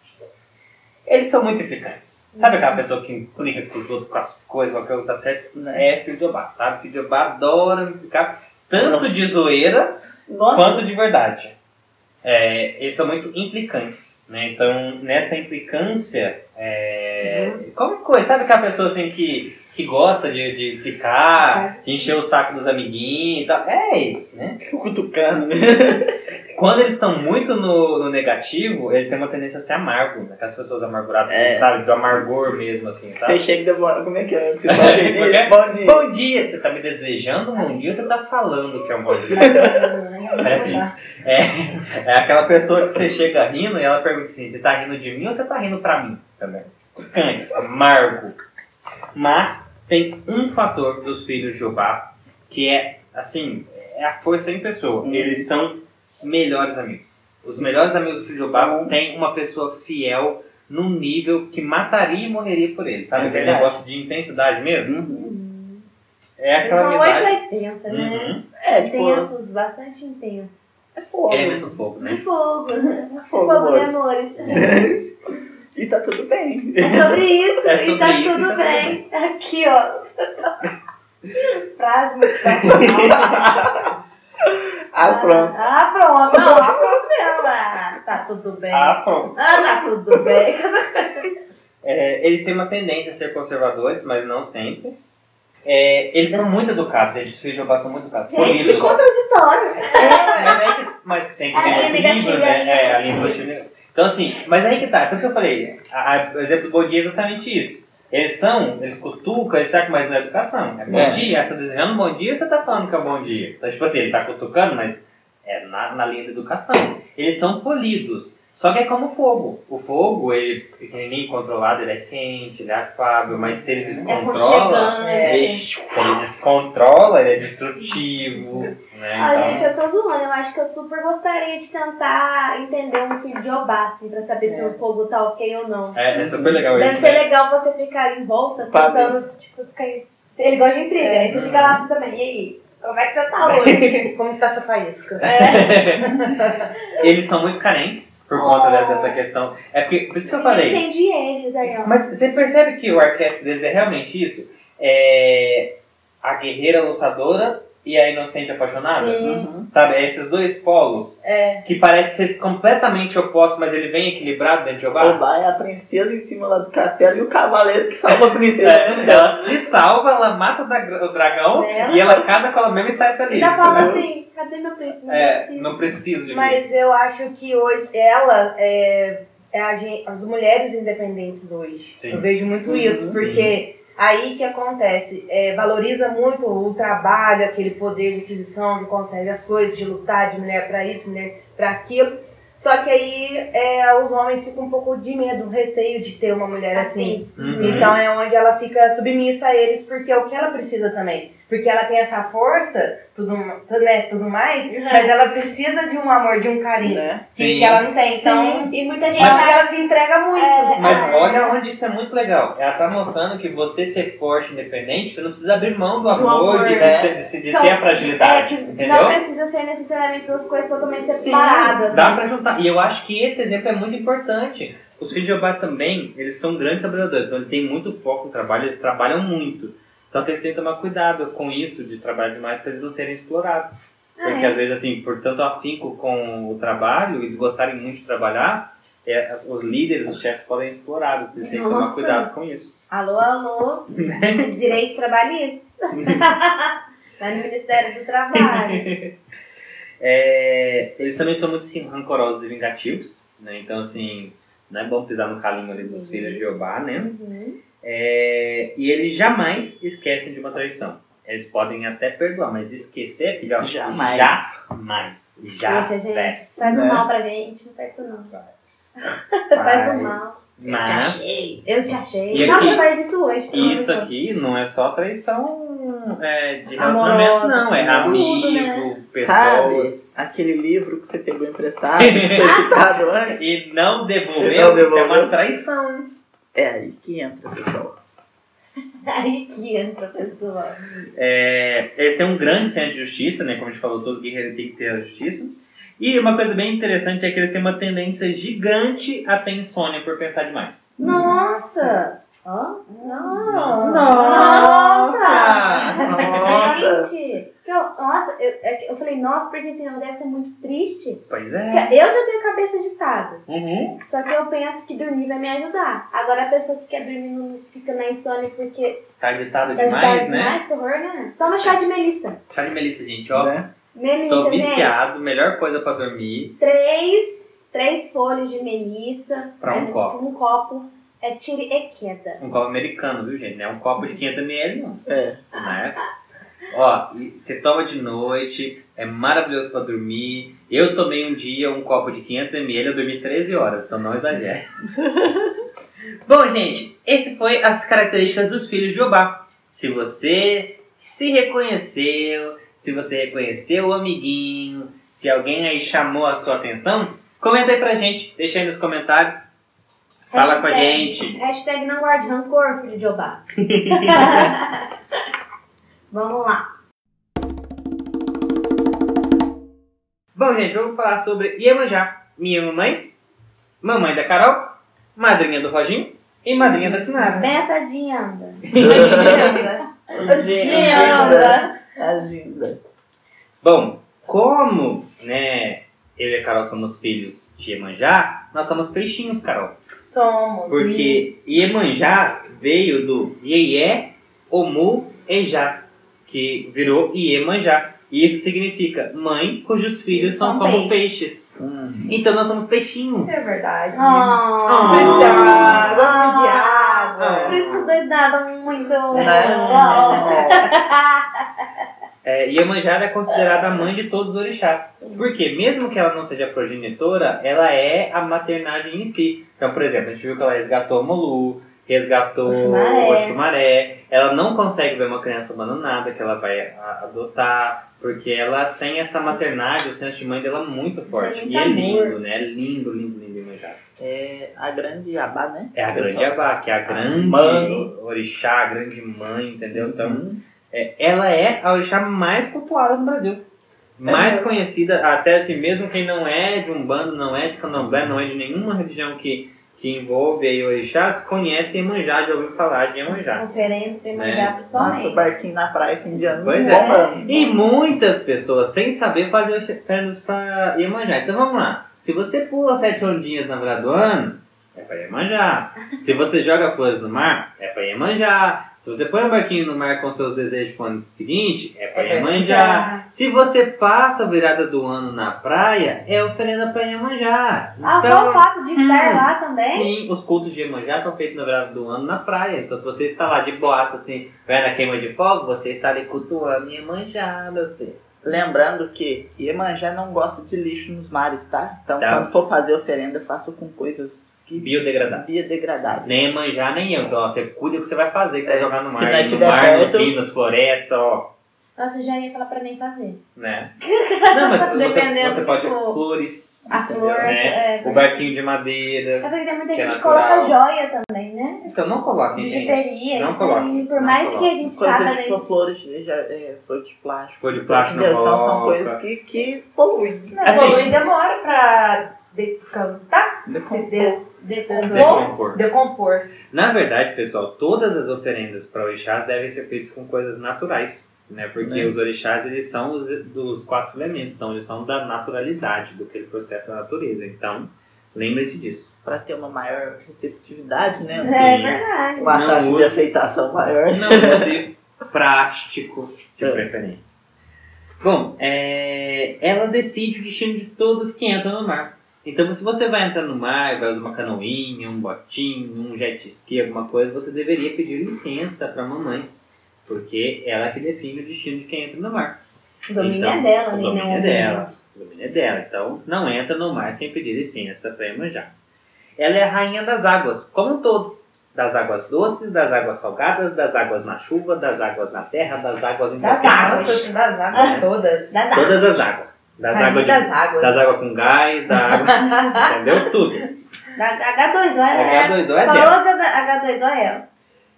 Eles são muito implicantes. Sabe aquela pessoa que implica com os outros, com as coisas, com aquilo que tá certo? É filho de Obá, sabe? Filho de Obá adora implicar tanto de zoeira Nossa. quanto de verdade. É, eles são muito implicantes, né? Então, nessa implicância, é, qualquer coisa, sabe aquela pessoa assim que, que gosta de, de implicar, de encher o saco dos amiguinhos e tal? É isso, né? <laughs> Fico cutucando, né? Quando eles estão muito no, no negativo, eles têm uma tendência a ser amargo, né? Aquelas pessoas amarguradas, É. sabe? Do amargor mesmo, assim, Você sabe? chega e demora. Como é que é? Você <laughs> fala é que é? Bom dia. Bom dia! Você tá me desejando um bom dia ou você tá falando que é um bom dia? <laughs> É, é aquela pessoa que você chega rindo e ela pergunta assim: você tá rindo de mim ou você tá rindo pra mim também? Cante, amargo. Mas tem um fator dos filhos de Jeová que é, assim, é a força em pessoa. Hum. Eles são melhores amigos. Os melhores amigos do filho de Jeová têm uma pessoa fiel num nível que mataria e morreria por ele. Sabe É aquele negócio de intensidade mesmo? Uhum. É Eles aquela são amizade. 880, né? Uhum. É, tipo. Intensos, bastante intensos. É fogo. Elemento fogo, né? De fogo. É Fogo, fogo, de amores. amores. E tá tudo bem. É sobre isso. É e sobre tá isso e tudo tá bem. Aqui, ó. Frase motivacional. Ah, pronto. Ah, pronto. Não, ah, pronto mesmo. Ah, tá tudo bem. Ah, pronto. Ah, tá tudo bem. É, eles têm uma tendência a ser conservadores, mas não sempre. É, eles são muito educados, gente. Os filhos de Jeová são muito educados. Gente, que contraditório. É, mas, que- mas tem que A ver equilíbrio, negativa, né? né? É, a linha positiva. Então, assim, mas aí que tá. Por isso que eu falei, o exemplo do bom dia é exatamente isso. Eles são, eles cutucam, eles sacam mais na educação. É bom É. dia, você tá desejando um bom dia ou você tá falando que é bom dia? Então, tipo assim, ele tá cutucando, mas é na, na linha da educação. Eles são polidos. Só que é como o fogo. O fogo, ele pequenininho, controlado, ele é quente, ele é afável, mas se ele É descontrola, aconchegante. se ele descontrola, ele é destrutivo, né? Ah, Então- gente, eu tô zoando. Eu acho que eu super gostaria de tentar entender um filho de Obá, assim, pra saber se É. o fogo tá ok ou não. É, é super legal Deve isso. ser né? legal você ficar em volta, tentando, tipo, ficar em... Ele gosta de intriga, aí você fica lá assim também. E aí? Como é que você tá <laughs> hoje? Como tá sua faísca? <laughs> Eles são muito carentes por conta de- dessa questão. É porque, por isso que eu Eu falei. entendi eles aí, ó. Mas você percebe que o arquétipo deles é realmente isso? É a guerreira lutadora e a inocente apaixonada? Sim. Uhum. Sabe? É esses dois polos É. que parecem ser completamente opostos, mas ele vem equilibrado dentro de Obá. Oba é a princesa em cima lá do castelo e o cavaleiro que salva a princesa. É, ela se salva, ela mata o dra- o dragão Ela- e ela casa com ela mesma e sai feliz. Ainda fala entendeu? assim, cadê meu príncipe? Não É, preciso. não preciso de mim. Mas eu acho que hoje ela é, é a gen- as mulheres independentes hoje. Sim. Eu vejo muito Uhum, isso, sim. Aí que acontece? É, valoriza muito o trabalho, aquele poder de aquisição, que consegue as coisas, de lutar, de mulher para isso, mulher para aquilo. Só que aí é, os homens ficam um pouco de medo, receio de ter uma mulher assim. Uhum. Então é onde ela fica submissa a eles, porque é o que ela precisa também. Porque ela tem essa força, tudo, tudo, né, tudo mais, Uhum. mas ela precisa de um amor, de um carinho. Né? Que, Sim. que ela não tem. Então, E muita gente eu acho que ela acha. se entrega muito. É, Mas é. olha onde isso é muito legal. Ela tá mostrando que você ser forte e independente, você não precisa abrir mão do amor, amor, de, de, é. ser- de, se- de São- ter a É, fragilidade. que entendeu? não precisa ser necessariamente duas coisas totalmente Sim, separadas. dá né? pra juntar. E eu acho que esse exemplo é muito importante. Os filhos de Jeová também, eles são grandes trabalhadores, então eles têm muito foco no trabalho, eles trabalham muito. Só que eles têm que tomar cuidado com isso, de trabalhar demais, para eles não serem explorados. Ah, Porque é. às vezes, assim, por tanto afinco com o trabalho, eles gostarem muito de trabalhar, é, os líderes, os chefes podem explorar, eles têm que tomar cuidado com isso. Alô, alô, <laughs> direitos trabalhistas. <laughs> Vai no Ministério do Trabalho. <laughs> É, eles também são muito rancorosos e vingativos, né? Então, assim, não é bom pisar no calinho ali dos Uhum. filhos de Jeová, né? Uhum. É, e eles jamais esquecem de uma traição. Eles podem até perdoar, mas esquecer, filho, ó, Jamais. Jamais. Jamais. Poxa, gente, isso faz Né? um mal pra gente, não faz isso não. Faz. <laughs> Faz um mal. Mas Eu te achei. E Nossa, aqui- eu falei disso hoje. isso de aqui não é só traição é, de Amorosa, relacionamento, não. É tudo, amigo, né? pessoas. Sabe aquele livro que você pegou emprestado, que foi <laughs> citado antes? E não devolveu, não isso é devolveu. uma traição. É aí que entra, pessoal. <laughs> Aí que entra a pessoa. É, eles têm um grande senso de justiça, né? Como a gente falou, todo guerreiro tem que ter a justiça. E uma coisa bem interessante é que eles têm uma tendência gigante a ter insônia por pensar demais. Nossa! Ó, não. Nossa! Nossa! Gente, que eu, nossa, eu, é eu falei, nossa, porque senão deve ser muito triste. Pois Porque é. eu já tenho cabeça agitada. Uhum. Só que eu penso que dormir vai me ajudar. Agora a pessoa que quer dormir não fica na insônia porque Tá agitado tá demais, agitada né? demais, que horror, né? Toma chá de melissa. Chá de melissa, gente, ó. Né? Melissa, Tô viciado, melhor coisa pra dormir. Três, três folhas de melissa. Pra um copo. Um copo. É tire e queda. Um copo americano, viu, gente? Não é um copo de 500ml, não. É. né? Ó, você toma de noite, é maravilhoso pra dormir. Eu tomei um dia um copo de 500ml, eu dormi 13 horas, então não exagere. <laughs> Bom, gente, esse foi as características dos filhos de Jobá. Se você se reconheceu, se você reconheceu o amiguinho, se alguém aí chamou a sua atenção, comenta aí pra gente, deixa aí nos comentários. Fala com a Hashtag- gente. Hashtag não guarde rancor, filho de Obá. <laughs> Vamos lá. Bom, gente, vamos falar sobre Iemanjá. Minha mamãe, mamãe da Carol, madrinha do Roginho e madrinha da Sinara. Bem assadinha anda. <laughs> Agenda. Agenda. Bom, como né, eu e a Carol somos filhos de Iemanjá, nós somos peixinhos, Carol. Somos. Porque isso. Iemanjá veio do Iê, Omu, Ejá, que virou Iemanjá. E isso significa mãe cujos filhos são São como peixes. peixes. Hum. Então nós somos peixinhos. É verdade. Oh. Por isso que ela gosta de Ah. água. Por isso que os dois nadam muito. Não. É, Iemanjá é considerada a mãe de todos os orixás. Porque, mesmo que ela não seja progenitora, ela é a maternagem em si. Então, por exemplo, a gente viu que ela resgatou a Molu, resgatou Oxumaré. o Oxumaré. Ela não consegue ver uma criança abandonada que ela vai adotar, porque ela tem essa maternagem, o senso de mãe dela muito forte. e é lindo, né? É lindo, lindo, lindo Iemanjá. É a grande Abá, né? É a grande Abá, que é a grande mãe. orixá, a grande mãe, entendeu? Então, Hum. é, ela é a orixá mais cultuada no Brasil. Mais mesmo? conhecida, até assim, mesmo quem não é de Umbanda, não é de Candomblé, não é de nenhuma religião que, que envolve aí orixás, conhece Iemanjá, já ouviu falar de Iemanjá. Pra É. Iemanjá, Nossa, principalmente. barquinho na praia, fim de ano. Pois é. bombando. E muitas pessoas, sem saber, fazem oferendas para Iemanjá. Então vamos lá. Se você pula sete ondinhas na virada do ano, é para Iemanjá. Se você joga flores no mar, é para Iemanjá. Se você põe um barquinho no mar com seus desejos pro ano seguinte, é pra É Iemanjá. Se você passa a virada do ano na praia, é oferenda pra Iemanjá. Ah, Então, só o fato de estar hum, lá também. Sim, os cultos de Iemanjá são feitos na virada do ano na praia. Então, se você está lá de boaça, assim, vai na queima de fogo, você está ali cultuando Iemanjá, meu filho. Lembrando que Iemanjá não gosta de lixo nos mares, tá? Então, Tá. quando for fazer oferenda, faça com coisas que Biodegradáveis. biodegradáveis. Nem Iemanjá, nem eu. Então, ó, você cuida do que você vai fazer, que vai É, jogar no se mar. não no tiver mar, nos perto- rios, nas florestas, ó. Nossa, eu já ia falar pra nem fazer. Né? <laughs> Não, mas você, Dependendo você do pode... que for. Flores, A Entendeu? flor, né? é, o barquinho de madeira. É porque tem muita que é gente que coloca joia também, né? Então, não coloquem, gente. Não isso coloquem. Por não mais que a gente Coisa saiba, tipo né? flores, já, é, flor de plástico. Flor de plástico não Então são coisas que, que poluem. Não, Assim- polui demora pra decantar, se des, decompor, Decompor. decompor. Na verdade, pessoal, todas as oferendas para orixás devem ser feitas com coisas naturais, né? Porque Né? os orixás, eles são os, dos quatro elementos, então eles são da naturalidade, do que ele processo da natureza. Então, lembre-se disso. Para ter uma maior receptividade, né? É Sim. verdade. Uma Não taxa de use- aceitação maior. Não use plástico, de É. preferência. Bom, é, ela decide o destino de todos que entram no mar. Então, se você vai entrar no mar, vai usar uma canoinha, um botinho, um jet ski, alguma coisa, você deveria pedir licença para a mamãe, porque ela é que define o destino de quem entra no mar. O domínio Então, é dela, o né? domínio não é dela. O domínio é dela. Então, não entra no mar sem pedir licença para Iemanjá. Ela é a rainha das águas, como um todo. Das águas doces, das águas salgadas, das águas na chuva, das águas na terra, das águas em Das qualquer águas, das águas todas. Das Todas as águas. Das águas, de, das águas. das águas com gás, da água. <laughs> entendeu? Tudo. Da H2O é H2O é Falou dela. H- H2O é ela.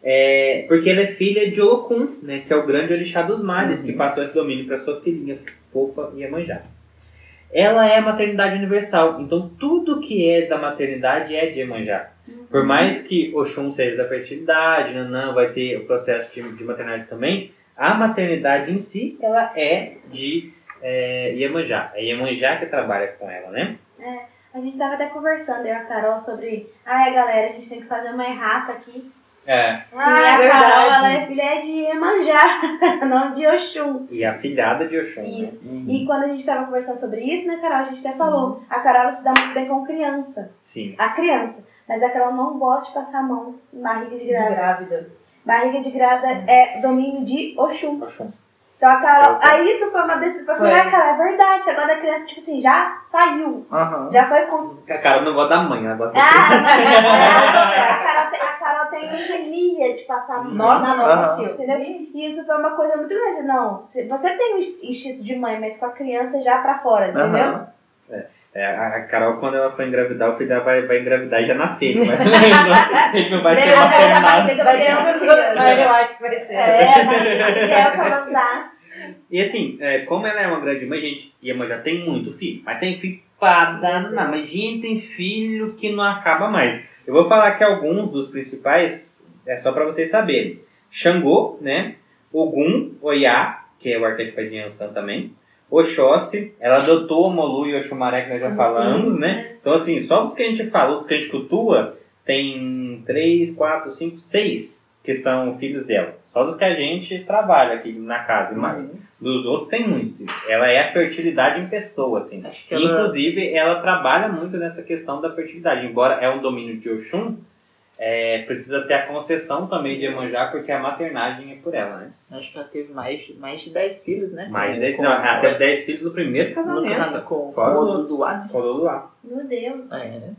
É, porque ela é filha de Olokun, né, que é o grande orixá dos mares, Uhum. que passou esse domínio para sua filhinha fofa Iemanjá. Ela é a maternidade universal, então tudo que é da maternidade é de Iemanjá. Por mais que Oxum seja da fertilidade, Nanã vai ter o processo de, de maternidade também, a maternidade em si, ela é de é, Iemanjá. É Iemanjá que trabalha com ela, né? A gente tava até conversando, eu e a Carol, sobre. Ai, galera, a gente tem que fazer uma errata aqui. É. e a Ah, Carol, verdade. ela é filha de Iemanjá, <laughs> nome de Oxum. E a filhada de Oxum. né? Isso. Uhum. E quando a gente tava conversando sobre isso, né, Carol, a gente até falou, a Carol ela se dá muito bem com criança. Sim. A criança. Mas a Carol não gosta de passar a mão em barriga de De grávida. grávida. Barriga de grávida é domínio de Oxum. Oxum. Então a Carol. Aí isso foi uma decisão. Eu Foi. falei, ah, cara, é verdade. Você gosta da criança, tipo assim, já saiu. Já foi com. A Carol não gosta da mãe, ela gosta da Ah, criança. <laughs> a, Carol tem, a Carol tem mania de passar a mão Nossa, na não Aham. consigo. Entendeu? E isso foi uma coisa muito grande. Não, você tem o instinto de mãe, mas com a criança já pra fora, entendeu? Aham. É, a a Carol, quando ela for engravidar, o filho dela vai, vai engravidar e já nascer. Não vai, ele <laughs> não vai ser maternado. vai ter Vai pessoa, criança. mas eu acho que vai ser. É, é que usar. E assim, é, como ela é uma grande mãe, gente, e a mãe já tem muito filho, mas tem filho pra danar. Mas, gente, tem filho que não acaba mais. Eu vou falar aqui alguns dos principais, é só pra vocês saberem. Xangô, né? Ogum, Oiá, que é o arquétipo de Yansan também. Oxóssi, ela adotou o Molu e o Oxumaré, que nós já falamos, né? Então, assim, só dos que a gente falou, dos que a gente cultua, tem três, quatro, cinco, seis que são filhos dela. Só dos que a gente trabalha aqui na casa. Mas Uhum. dos outros tem muito. Ela é a fertilidade em pessoa, assim. Ela- Inclusive, ela trabalha muito nessa questão da fertilidade. Embora é um domínio de Oxum, é, precisa ter a concessão também de Iemanjá, porque a maternagem é por ela, né? Acho que ela teve mais, mais de 10 filhos, né? Mais de Com- 10, com- não, ela teve 10 filhos no primeiro no casamento. com, com o outros. Duduá, né? Com o Luluá. Meu Deus. É, né?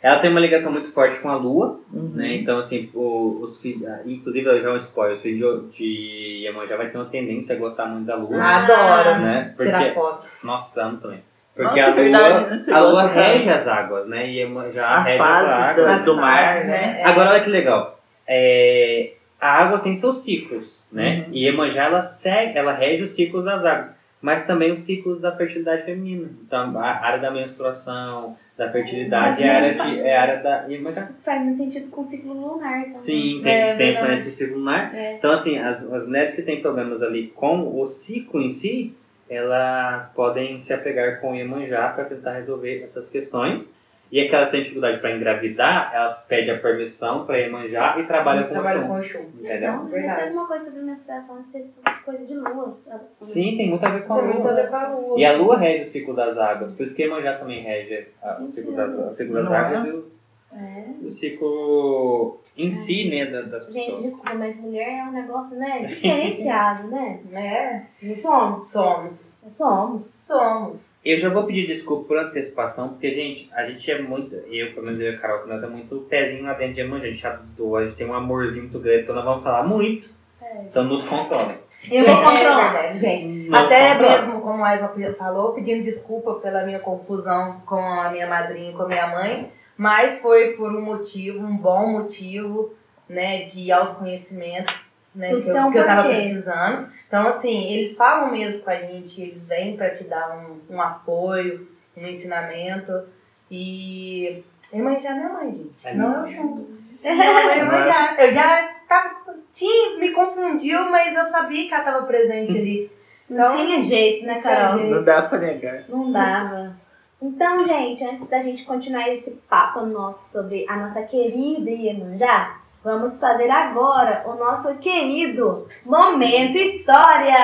Ela tem uma ligação muito forte com a Lua, Uhum. né? Então, assim, o- os filhos, ah, inclusive, já é um spoiler, os filhos de, Iemanjá vai ter uma tendência a gostar muito da Lua, Adoro né? tirar Porque, fotos. nossa, amo também. Porque Nossa, a Lua, verdade, né? A Lua cara. rege as águas, né? E Iemanjá As rege fases as águas. do mar, fases, né? É. Agora, olha que legal. É, a água tem seus ciclos, né? Uhum. E Iemanjá, ela segue, ela rege os ciclos das águas. Mas também os ciclos da fertilidade feminina. Então, a área da menstruação, da fertilidade, Mas é a área, de, é a área da Iemanjá. Faz muito sentido com o ciclo lunar também. Sim, tem, É, tem influência do ciclo lunar. É. Então, assim, as, as mulheres que têm problemas ali com o ciclo em si, elas podem se apegar com o Iemanjá para tentar resolver essas questões. E aquela que tem dificuldade para engravidar, ela pede a permissão para Iemanjá e trabalha com o com Exu. o. Entendeu? Então, mas tem alguma coisa sobre menstruação de ser coisa de lua, sabe? Sim, tem muito a ver com a Tem muito a lua. ver com a lua. E a lua rege o ciclo das águas, por isso que Iemanjá também rege a- o ciclo das, o ciclo das é? águas e o, É. o ciclo em si, né, da- das Gente, pessoas. desculpa, mas mulher é um negócio, né, <laughs> diferenciado, né? É, Não somos? somos. Somos. Somos. Eu já vou pedir desculpa por antecipação, porque, gente, a gente é muito. Eu, pelo menos eu e a Carol, que nós é muito pezinho lá dentro de Iemanjá. A gente adora, a gente tem um amorzinho muito grande, então nós vamos falar muito. É. Então nos controlem. Eu vou controlar. É gente. Até mesmo, como a Isa falou, pedindo desculpa pela minha confusão com a minha madrinha e com a minha mãe, mas foi por um motivo, um bom motivo, né, de autoconhecimento, né, Tudo que, eu, um que eu tava precisando. Então, assim, eles falam mesmo com a gente, eles vêm pra te dar um, um apoio, um ensinamento. E. Minha mãe já não é mãe, gente. É não minha eu junto. Não é? já, eu já tava. Tinha, me confundiu, mas eu sabia que ela tava presente ali. Não Então, tinha jeito, né, Carol? Não dá pra negar. Não dava. Então, gente, antes da gente continuar esse papo nosso sobre a nossa querida Iemanjá, vamos fazer agora o nosso querido Momento História!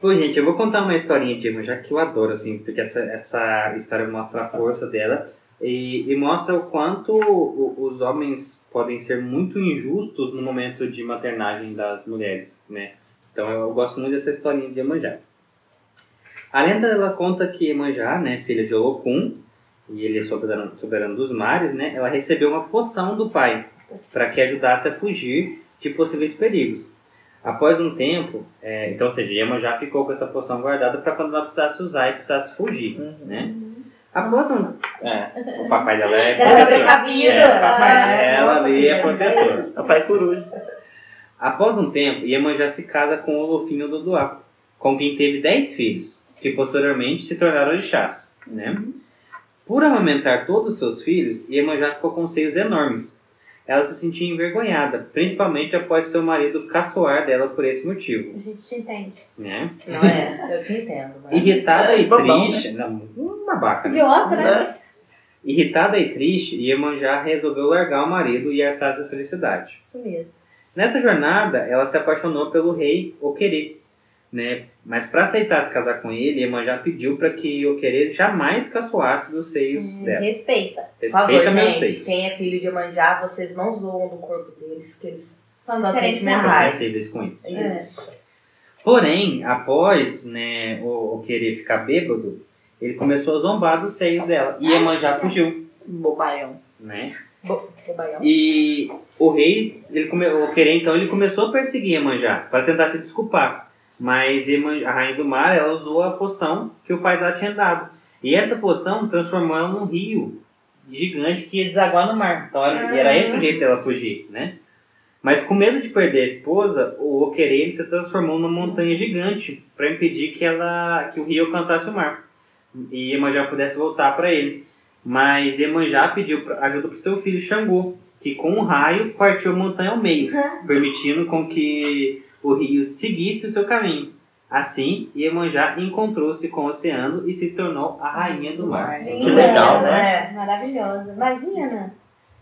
Pô, gente, eu vou contar uma historinha de Iemanjá que eu adoro, assim, porque essa, essa história mostra a força dela e, e mostra o quanto os homens podem ser muito injustos no momento de maternagem das mulheres, né? Então eu gosto muito dessa historinha de Iemanjá. A lenda ela conta que Iemanjá, né, filha de Olocum, e ele é soberano, soberano dos mares, né, ela recebeu uma poção do pai para que ajudasse a fugir de possíveis perigos. Após um tempo, é, então, ou seja, Iemanjá ficou com essa poção guardada para quando ela precisasse usar e precisasse fugir, Uhum. né? Após um... É, o papai dela é <laughs> protetor. precavida. É, o papai Ah, dela ali é protetor. Papai Coruja. Após um tempo, Iemanjá se casa com Olofinho do Duá, com quem teve dez filhos, que posteriormente se tornaram orixás, né? Por amamentar todos os seus filhos, Iemanjá ficou com seios enormes. Ela se sentia envergonhada, principalmente após seu marido caçoar dela por esse motivo, A gente te entende. né? Não é, eu te entendo. Mas... Irritada e Bobão, triste... Não, um babaca, né? De outra, né? Né? Irritada e triste, Iemanjá resolveu largar o marido e ir atrás da felicidade. Isso mesmo. Nessa jornada, ela se apaixonou pelo rei Oquerê, né? Mas para aceitar se casar com ele, Iemanjá pediu para que Oquerê jamais caçoasse dos seios Hum, dela. Respeita. Por favor, Respeita meus gente, seios. quem é filho de Manjá, vocês não zoam do corpo deles, que eles São sentimentais. São sensíveis com isso. É isso. Porém, após né, o Oquerê ficar bêbado, ele começou a zombar dos seios dela. E Iemanjá fugiu, Bobaião. né? Bo- Bobaião. E o rei, ele come, o Querer, então, ele começou a perseguir Iemanjá para tentar se desculpar. Mas a rainha do mar, ela usou a poção que o pai dela tinha dado. E essa poção transformou ela num rio gigante que ia desaguar no mar. Então era, era esse o jeito dela fugir, né? Mas com medo de perder a esposa, o Oquerê ele se transformou numa montanha gigante para impedir que ela que o rio alcançasse o mar e Iemanjá pudesse voltar para ele. Mas Iemanjá pediu ajuda para seu filho Xangô, que com um raio partiu a montanha ao meio, permitindo com que o rio seguisse o seu caminho. Assim, Iemanjá encontrou-se com o oceano e se tornou a rainha do mar. Sim, Que legal, né? É, Maravilhosa. Imagina.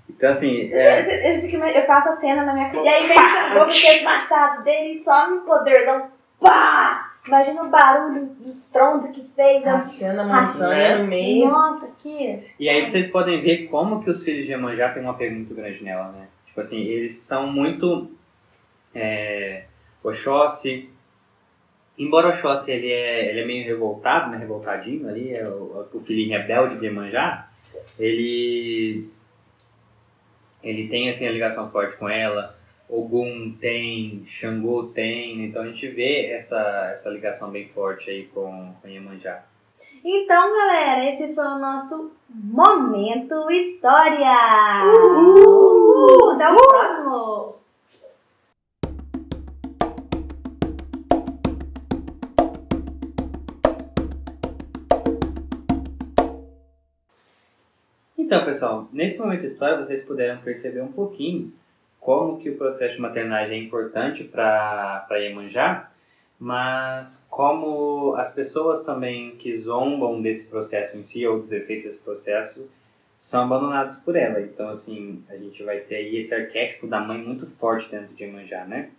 Então, assim, é, Eu, eu, eu faço a cena na minha cabeça. E aí vem o com aquele machado dele e some um poderzão. Pá! Imagina o barulho do estrondo que fez. Rachando a montanha no meio. Nossa, que. E aí vocês podem ver como que os filhos de Iemanjá têm um apego muito grande nela, né? Tipo assim, eles são muito é, Oxóssi. Embora Oxóssi ele é, ele é meio revoltado, né? Revoltadinho ali, é o, o filhinho rebelde de Iemanjá, ele ele tem assim a ligação forte com ela. Ogum tem, Xangô tem, então a gente vê essa, essa ligação bem forte aí com, com Iemanjá. Então, galera, esse foi o nosso Momento História! Uhul! Até o próximo! Então, pessoal, nesse momento da história vocês puderam perceber um pouquinho como que o processo de maternagem é importante para Iemanjá, mas como as pessoas também que zombam desse processo em si ou dos efeitos desse processo são abandonados por ela. Então, assim, a gente vai ter aí esse arquétipo da mãe muito forte dentro de Iemanjá, né?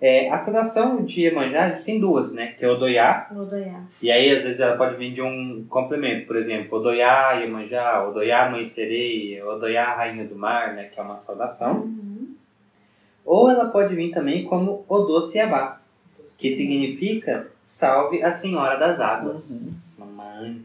É, a sedação de Iemanjá, a gente tem duas, né? Que é Odoiá, Odoiá. e aí às vezes ela pode vir de um complemento. Por exemplo, Odoiá, Iemanjá, Odoiá, Mãe Sereia, Odoiá, Rainha do Mar, né? Que é uma saudação. Uhum. Ou ela pode vir também como Odociabá, que significa Salve a Senhora das Águas. Mamãe.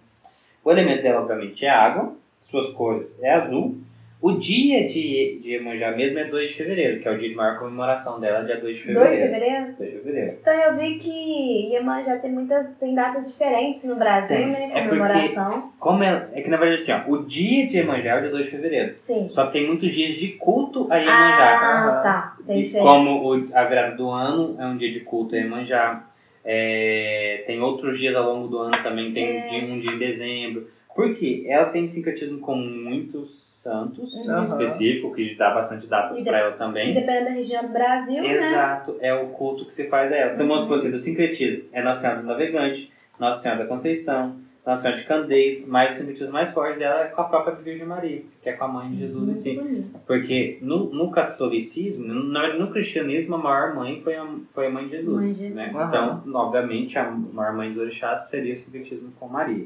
O elemento dela, obviamente, é água. Suas cores é azul. O dia de, de Iemanjá mesmo é 2 de fevereiro, que é o dia de maior comemoração dela, dia 2 de 2 de fevereiro. fevereiro? 2 de fevereiro. Então eu vi que Iemanjá tem muitas tem datas diferentes no Brasil, Tem. né? É porque- Comemoração. Como é, é que na verdade assim, ó, o dia de Iemanjá é o dia 2 de fevereiro. Sim. Só que tem muitos dias de culto a Iemanjá. Ah, tá. Tem E diferença. como o- a virada do ano é um dia de culto a Iemanjá. É, tem outros dias ao longo do ano também, tem É. dia- um dia em dezembro. Por quê? Ela tem sincretismo com muitos santos em Uhum. específico, que dá bastante datas para ela também. dependendo da região do Brasil, né? Exato, é o culto que se faz a ela. Então vamos Uhum. proceder do sincretismo. É Nossa Senhora do Navegante, Nossa Senhora da Conceição, Nossa Senhora de Candeias, mas o sincretismo mais forte dela é com a própria Virgem Maria, que é com a mãe de Jesus em Muito si. Porque no, no catolicismo, no, no cristianismo, a maior mãe foi a, foi a mãe de Jesus. Mãe de Jesus. Né? Então, obviamente, a maior mãe dos orixás seria o sincretismo com Maria.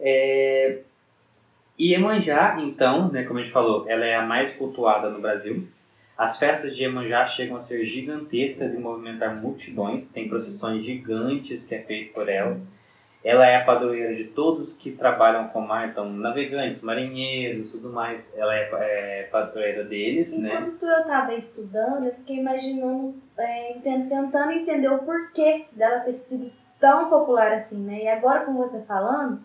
É... Iemanjá, então, né, como a gente falou, ela é a mais cultuada no Brasil. As festas de Iemanjá chegam a ser gigantescas e movimentar multidões. Tem procissões gigantes que é feito por ela. Ela é a padroeira de todos que trabalham com mar, então navegantes, marinheiros, tudo mais. Ela é, é padroeira deles, né? Enquanto eu tava estudando, eu fiquei imaginando, é, tentando entender o porquê dela ter sido tão popular assim, né? E agora com você falando,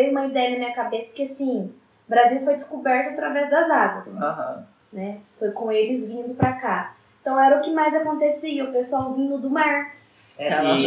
veio uma ideia na minha cabeça que assim, o Brasil foi descoberto através das águas, Aham. né? Foi com eles vindo pra cá. Então era o que mais acontecia, o pessoal vindo do mar. É, É a Nossa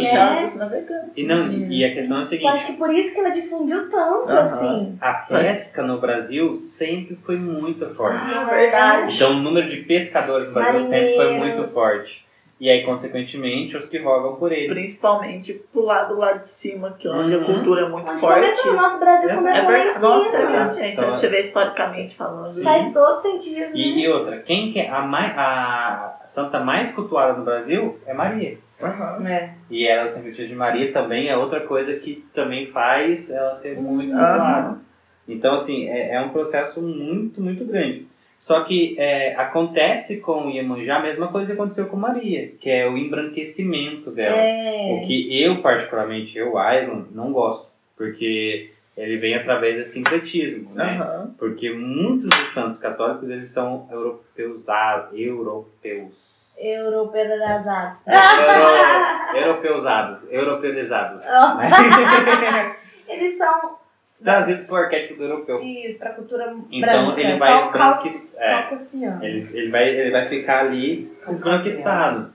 e, Navegantes. e, não, e, e a questão é a Eu acho seguinte: que por isso que ela difundiu tanto, Aham. assim. a pesca no Brasil sempre foi muito forte. Ah, verdade. Então o número de pescadores no Brasil sempre foi muito Marinheiros. forte. E aí, consequentemente, os que rogam por ele. Principalmente pro lado lá de cima, que é onde Uhum. a cultura é muito Onde forte. o nosso Brasil É começou É lá em cima. Nossa, né? gente, Então, você vê historicamente falando. Sim. Faz todo sentido, né? E, e outra, quem que é a, mai, a santa mais cultuada no Brasil é Maria. Aham. É. E ela, o sincretismo de Maria, também é outra coisa que também faz ela ser muito Aham. cultuada. Então, assim, é, é um processo muito, muito grande. Só que é, acontece com Iemanjá a mesma coisa que aconteceu com Maria, que é o embranquecimento dela. É. O que eu, particularmente, eu, Aislan, não gosto. Porque ele vem através desse sincretismo, né? Aham. Porque muitos dos santos católicos, eles são europeusados, europeus. <laughs> Europeizados. Euro, europeusados, europeizados. Oh. né? <laughs> Eles são Trazidos pro arquétipo do europeu. isso, pra cultura Então branca. ele vai. É, ele, ele, vai, ele vai ficar ali esbranquiçado.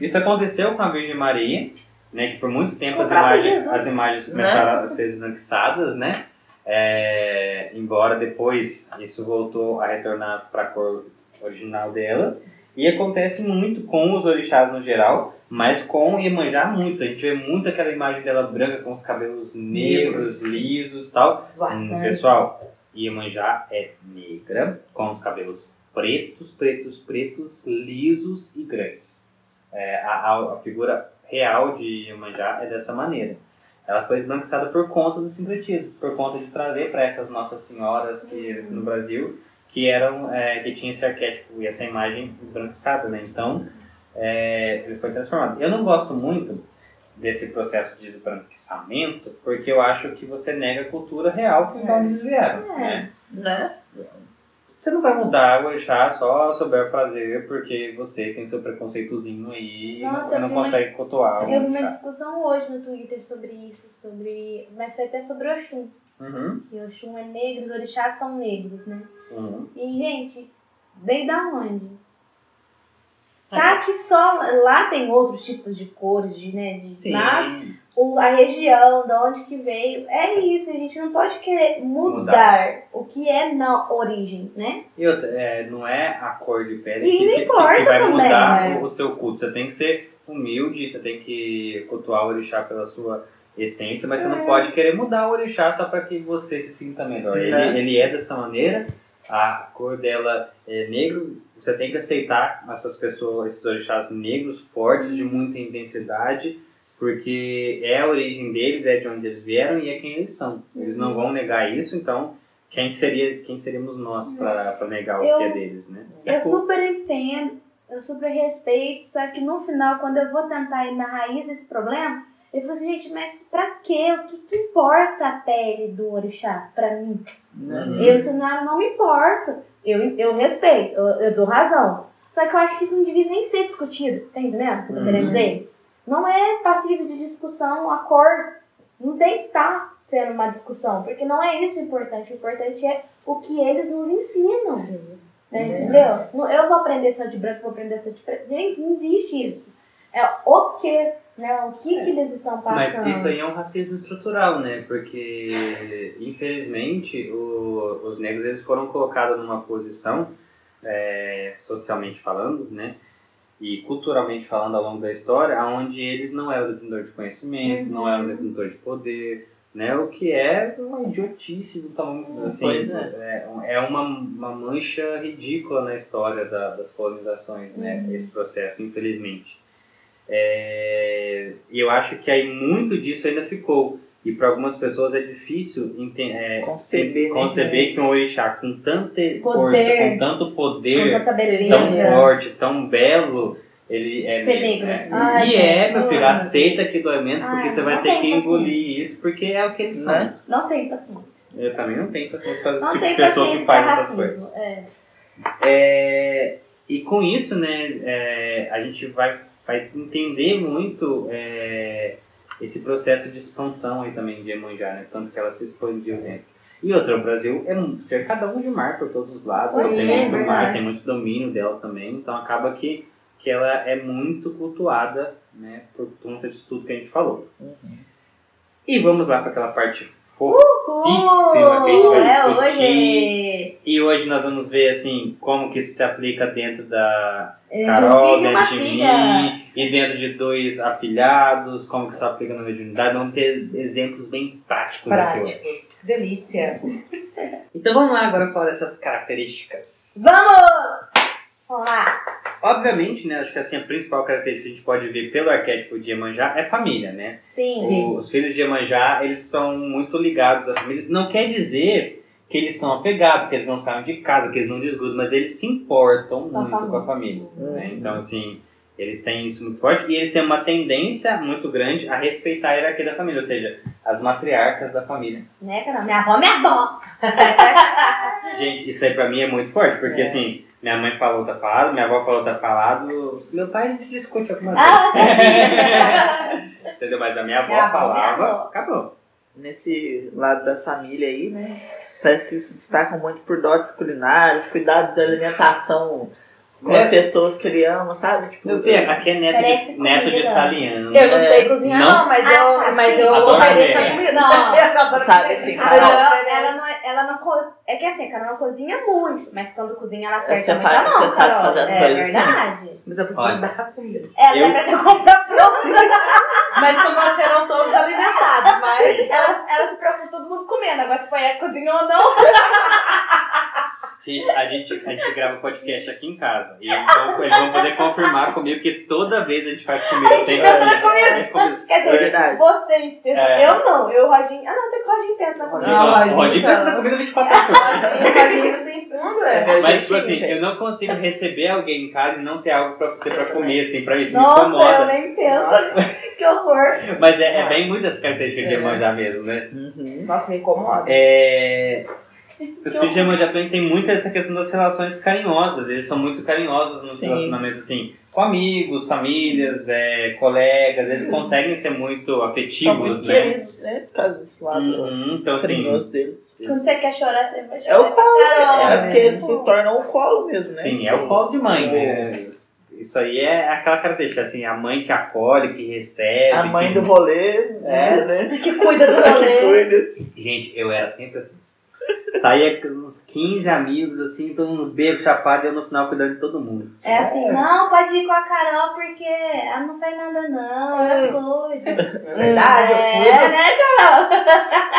Isso aconteceu com a Virgem Maria, né? Que por muito tempo o as imagens, as imagens Né? começaram a ser esbranquiçadas, né? É, embora depois isso voltou a retornar para a cor original dela. E acontece muito com os orixás no geral, mas com Iemanjá muito. A gente vê muito aquela imagem dela branca com os cabelos negros, Negros. lisos e tal. Hum, pessoal, Iemanjá é negra, com os cabelos pretos, pretos, pretos, lisos e grandes. É, a, a- a figura real de Iemanjá é dessa maneira. Ela foi esbranquiçada por conta do sincretismo, por conta de trazer para essas nossas senhoras que existem no Brasil, que eram é, que tinha esse arquétipo e essa imagem esbranquiçada, né? Então, é, ele foi transformado. Eu não gosto muito desse processo de esbranquiçamento, porque eu acho que você nega a cultura real que onde eles vieram, É. né? Né? Você não vai mudar o orixá só souber prazer porque você tem seu preconceitozinho aí Nossa, e não uma- consegue cultuar o Eu vi uma orixá. discussão hoje no Twitter sobre isso, sobre. Mas foi até sobre o Oxum. Uhum, Que Oxum é negro, os orixás são negros, né? Uhum. E, gente, veio da onde? Tá que só lá tem outros tipos de cores, de, né? De, Sim. Mas o, a região, da onde que veio, é isso. A gente não pode querer mudar, o que é na origem, né? E outra, é, não é a cor de pele E que, não que- importa que vai também, mudar né? o, seu culto. Você tem que ser humilde, você tem que cultuar o orixá pela sua essência, mas você não É. pode querer mudar o orixá só para que você se sinta melhor. Ele, Né? ele é dessa maneira, a cor dela é negro, você tem que aceitar essas pessoas, esses orixás negros, fortes, de muita intensidade, porque é a origem deles, é de onde eles vieram e é quem eles são. Eles não vão negar isso, então quem seria quem seríamos nós para negar o Eu- que é deles, né? Eu super entendo, eu super respeito, só que no final, quando eu vou tentar ir na raiz desse problema, eu falo assim, gente, mas pra quê? O que, que importa a pele do orixá pra mim? Né? Eu, cenário, não me importo. Eu, eu respeito, eu, eu dou razão. Só que eu acho que isso não devia nem ser discutido, tá entendendo o que eu tô querendo Uhum. dizer? Não é passível de discussão a cor. Não tem que estar sendo uma discussão, porque não é isso o importante. O importante é o que eles nos ensinam. Sim. Tá, Entendeu? Não- Eu vou aprender só de branco, vou aprender só de preto. Gente, não existe isso. É o que, né? O que, que eles estão Mas passando. isso aí é um racismo estrutural, né? Porque, infelizmente, o- os negros eles foram colocados numa posição, é, socialmente falando, né? E culturalmente falando ao longo da história, onde eles não eram detentor de conhecimento, não eram detentor de poder, né? O que é uma idiotice do tamanho, assim, Pois é. é uma, uma mancha ridícula na história da- das colonizações, né? Esse processo, infelizmente. É, E eu acho que aí muito disso ainda ficou. E para algumas pessoas é difícil é, Conceber, né? conceber que um orixá com tanta força, com tanto Com poder, beleza. tão forte, tão belo, ele é Ser negro. né? Ai, e é, meu filho, aceita que dói menos, porque Ai, você vai ter que engolir isso, porque é o que eles são. Né? Não tem paciência. Eu também não tenho paciência para esse tipo de pessoa que faz essas coisas. É. É, e com isso, né, é, a gente vai, vai entender muito é, esse processo de expansão aí também de Iemanjá, né? Tanto que ela se expandiu dentro. E outra, o Brasil é um- cercadão de mar por todos os lados, Sim, tem é muito mar, verdade. tem muito domínio dela também, então acaba que, que ela é muito cultuada, né, por conta disso tudo que a gente falou. Uhum. E vamos lá para aquela parte fofíssima que a gente vai é discutir. hoje. E hoje nós vamos ver assim como que isso se aplica dentro da Eu Carol, dentro de filha. mim e dentro de dois afilhados, como que isso aplica na mediunidade. Vamos ter exemplos bem práticos aqui hoje. Práticos. Delícia. Então vamos lá agora falar dessas características. Vamos! Vamos lá. Obviamente, né, acho que assim, a principal característica que a gente pode ver pelo arquétipo de Iemanjá é família, né? Sim. Sim. Os filhos de Iemanjá, eles são muito ligados à família. Não quer dizer que eles são apegados, que eles não saem de casa, que eles não desgrudam, mas eles se importam Com muito família. com a família. né? Uhum. Então, assim, eles têm isso muito forte e eles têm uma tendência muito grande a respeitar a hierarquia da família, ou seja, as matriarcas da família. Né, Carol? Minha avó, minha avó. <laughs> Gente, isso aí pra mim é muito forte, porque É. assim, minha mãe falou, tá falado, minha avó falou, tá falado, meu pai a gente discute algumas Ah, vezes. <laughs> <laughs> Entendeu? Mas a minha avó Minha falava, minha avó. acabou. Nesse lado da família aí, né? Parece que eles se destacam muito por dotes culinários, cuidado da alimentação com É. as pessoas que ele ama, sabe? Tipo, Meu filho, aqui é neto, Parece de, neto de italiano. Eu não É, sei cozinhar, não? não, mas Ah, eu, sabe, mas sim. eu Adoro ofereço comer. a comida. Não. <laughs> Eu Sabe assim, A Carol? Carol, oferece. ela não, é- ela não co- é que assim, a Carol não cozinha muito, mas quando cozinha ela acerta Você muito faz- a mão, você sabe Carol. fazer as é coisas assim? verdade. Mas eu prefiro dar a comida. Ela Eu- é pra comprar pronta. <laughs> Mas como nós serão todos alimentados, mas... Ela, ela se preocupa todo mundo comendo. Agora se foi ela que cozinhou ou não. <laughs> A gente, a gente grava podcast aqui em casa. E eles vão, eles vão poder confirmar comigo que toda vez a gente faz comida. A gente tem pensa na comida. comida. Quer dizer, Verdade. vocês pensam. É. Eu não, eu, Roginho. Ah, não, tem que o Roginho pensa na comida. Não, o Roginho, então. pensa na comida 24 horas. <laughs> O Roginho não tem fundo, é. É, Mas, tipo assim, gente. eu não consigo receber alguém em casa e não ter algo pra você pra comer, assim, pra isso Nossa, me incomoda. eu nem penso. <laughs> que horror. Mas é, é bem muitas características de É. Iemanjá mesmo, né? Uhum. Nossa, me incomoda. É... Os filhos de Iemanjá também tem muito essa questão das relações carinhosas. Eles são muito carinhosos nos Sim. relacionamentos, assim, com amigos, famílias, é, colegas. Eles Isso. conseguem ser muito São afetivos, muito né? queridos, né? Por causa desse lado Uhum, então, assim, carinhoso deles. Quando você quer chorar, você vai chorar. É o colo, Carol. é porque eles se tornam o colo mesmo, né? sim, é o colo de mãe, né? Isso aí é aquela característica, assim, a mãe que acolhe, que recebe. A mãe que... do rolê, É. né? Que cuida do <laughs> Que rolê. cuida. Gente, eu era sempre assim. Saía com uns 15 amigos, assim, todo mundo bebo, chapado, e eu no final cuidando de todo mundo. É assim, não, pode ir com a Carol porque ela não faz nada não, ela <laughs> cuida. É verdade, eu É, cuido, né, Carol?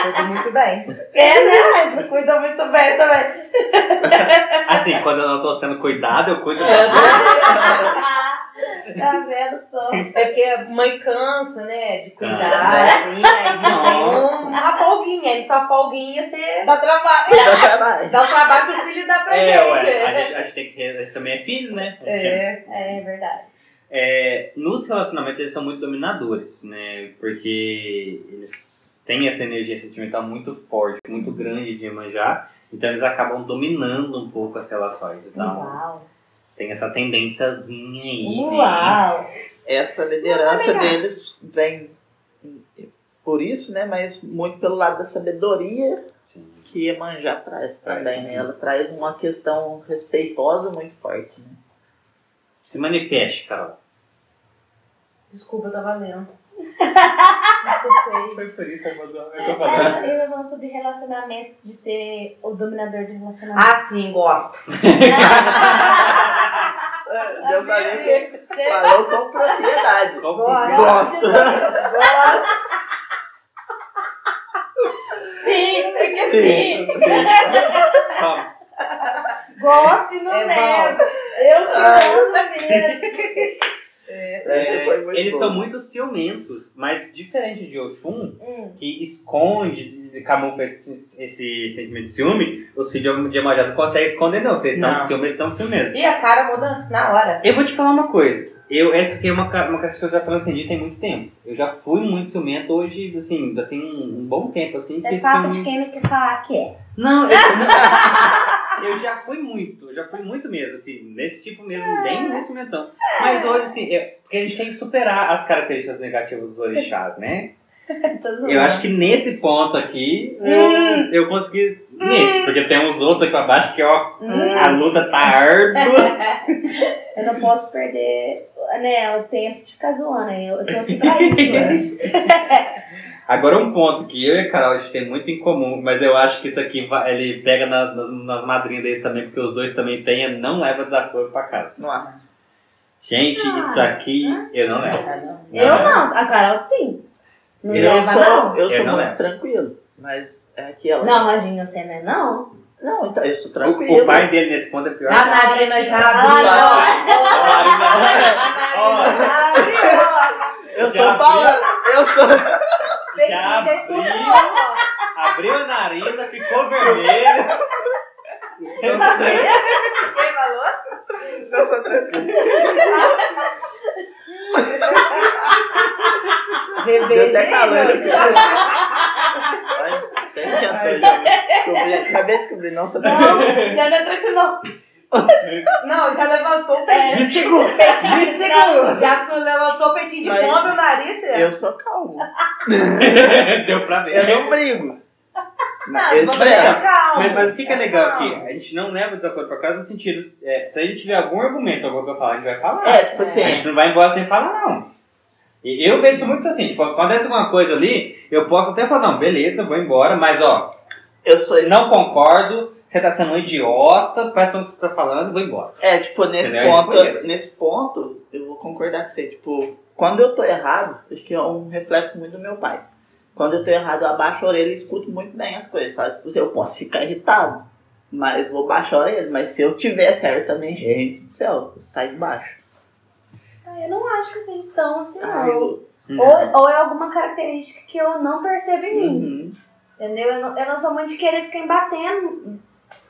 cuido muito bem. <laughs> É, né? <laughs> Mas cuida muito bem também. Assim, quando eu não tô sendo cuidado, eu cuido É. tá vendo só? É porque a mãe cansa, né? De cuidar, Cansa. assim. Aí você tem Nossa. um- uma folguinha. Aí tua folguinha, você Dá trabalho. Dá trabalho. dá o trabalho que os filhos dão pra É, gente. ué, a gente, a gente tem que. A gente também é filho, né? É- É. É verdade. É, nos relacionamentos eles são muito dominadores, né? Porque eles têm essa energia sentimental muito forte, muito grande de manjar, então eles acabam dominando um pouco as relações. Então Uau. Tem essa tendênciazinha aí, né? Uau. Essa liderança Não, legal. deles vem por isso, né? Mas muito pelo lado da sabedoria Sim. que Iemanjá traz Traz também, né? Ela traz uma questão respeitosa muito forte, né? Se manifeste, Carol. Desculpa, eu tava lendo. <laughs> Desculpei. Foi por isso, Amazon. É, mas ele sobre relacionamentos, de ser o dominador de relacionamentos. Ah, sim, gosto. <laughs> <laughs> Eu falei, falou com propriedade. Gosto. Gosto. Gosto. Sim, porque Sim. sim. Somos. Gosto e não É nego. Eu que Ah, mesmo. Essa foi muito É, eles boa. são muito ciumentos, mas diferente de Oxum, Hum. que esconde, camufla esse, esse sentimento de ciúme, os filhos de Iemanjá não conseguem esconder, não. Vocês estão com ciúme, estão com ciúme mesmo. E a cara muda na hora. Eu vou te falar uma coisa. Eu, essa aqui é uma, uma coisa que eu já transcendi tem muito tempo. Eu já fui muito ciumento, hoje, assim, já tem um, um bom tempo, assim, É que papo de quem não quer falar que é. Não, eu, <laughs> não- eu já fui muito, eu já fui muito mesmo, assim, nesse tipo mesmo, bem nesse ciumentão. Mas hoje, assim, é, porque a gente tem que superar as características negativas dos orixás, né? <laughs> Eu acho que nesse ponto aqui, Hum. eu, eu consegui nesse, porque tem uns outros aqui pra baixo que, ó, Hum. a luta tá árdua. <laughs> Eu não posso perder né, o tempo de ficar zoando. Eu, eu tô aqui pra isso hoje. <laughs> Agora um ponto que eu e a Carol a gente tem muito em comum, mas eu acho que isso aqui vai- ele pega na- nas, nas madrinhas deles também, porque os dois também têm, é não leva desaforo pra casa. Nossa. Gente, Ah. isso aqui eu não levo. Ah, não. Eu não, a Carol sim. Não Eu Eu leva, sou, não? eu sou Eu não muito levo. tranquilo. Mas é que ela. Não, Roginho, você não é não? Não, então eu sou O, tranquilo. o pai dele nesse ponto é pior. A Marina já abriu. A Marina- Ó, Eu tô Já falando. Eu sou. Já já escutou. abriu a narina, ficou vermelho. Eu sou tranquilo. Quem falou? Eu sou tranquilo. Deu até esse Bebê. aqui. Olha, Até já. Desculpa, gente. Acabei de descobrir. Não sou Não, você não é tranquilo, não. Não, já levantou o peitinho. Me segura. Peitinho de seguro. Já se levantou o peitinho de Mas pomba e o nariz. você- Eu sou calmo. <laughs> Deu pra ver. Eu não brigo. Não, eu você é calmo. Mas, mas o que, que é legal aqui? A gente não leva o desaforo pra casa no sentido, é, se a gente tiver algum argumento, alguma coisa pra falar, a gente vai falar. É, tipo assim. A gente não vai embora sem falar, não. E eu vejo isso muito assim, tipo, acontece alguma coisa ali, eu posso até falar, não, beleza, vou embora, mas ó, Eu sou esse. não concordo, você tá sendo um idiota, presta atenção no que você tá falando, vou embora. É, tipo, nesse Entendeu? ponto, nesse ponto, eu vou concordar com você. Tipo, quando eu tô errado, acho que é um reflexo muito do meu pai. Quando eu tô errado, eu abaixo a orelha e escuto muito bem as coisas, sabe? Tipo, eu posso ficar irritado, mas vou baixar a orelha. Mas se eu tiver certo também, gente do céu, sai de baixo. Ah, Eu não acho que seja tão assim, Ah, não. eu- Ou, ou é alguma característica que eu não percebo em mim. Uhum. Entendeu? Eu não, eu não sou muito de querer ficar embatendo,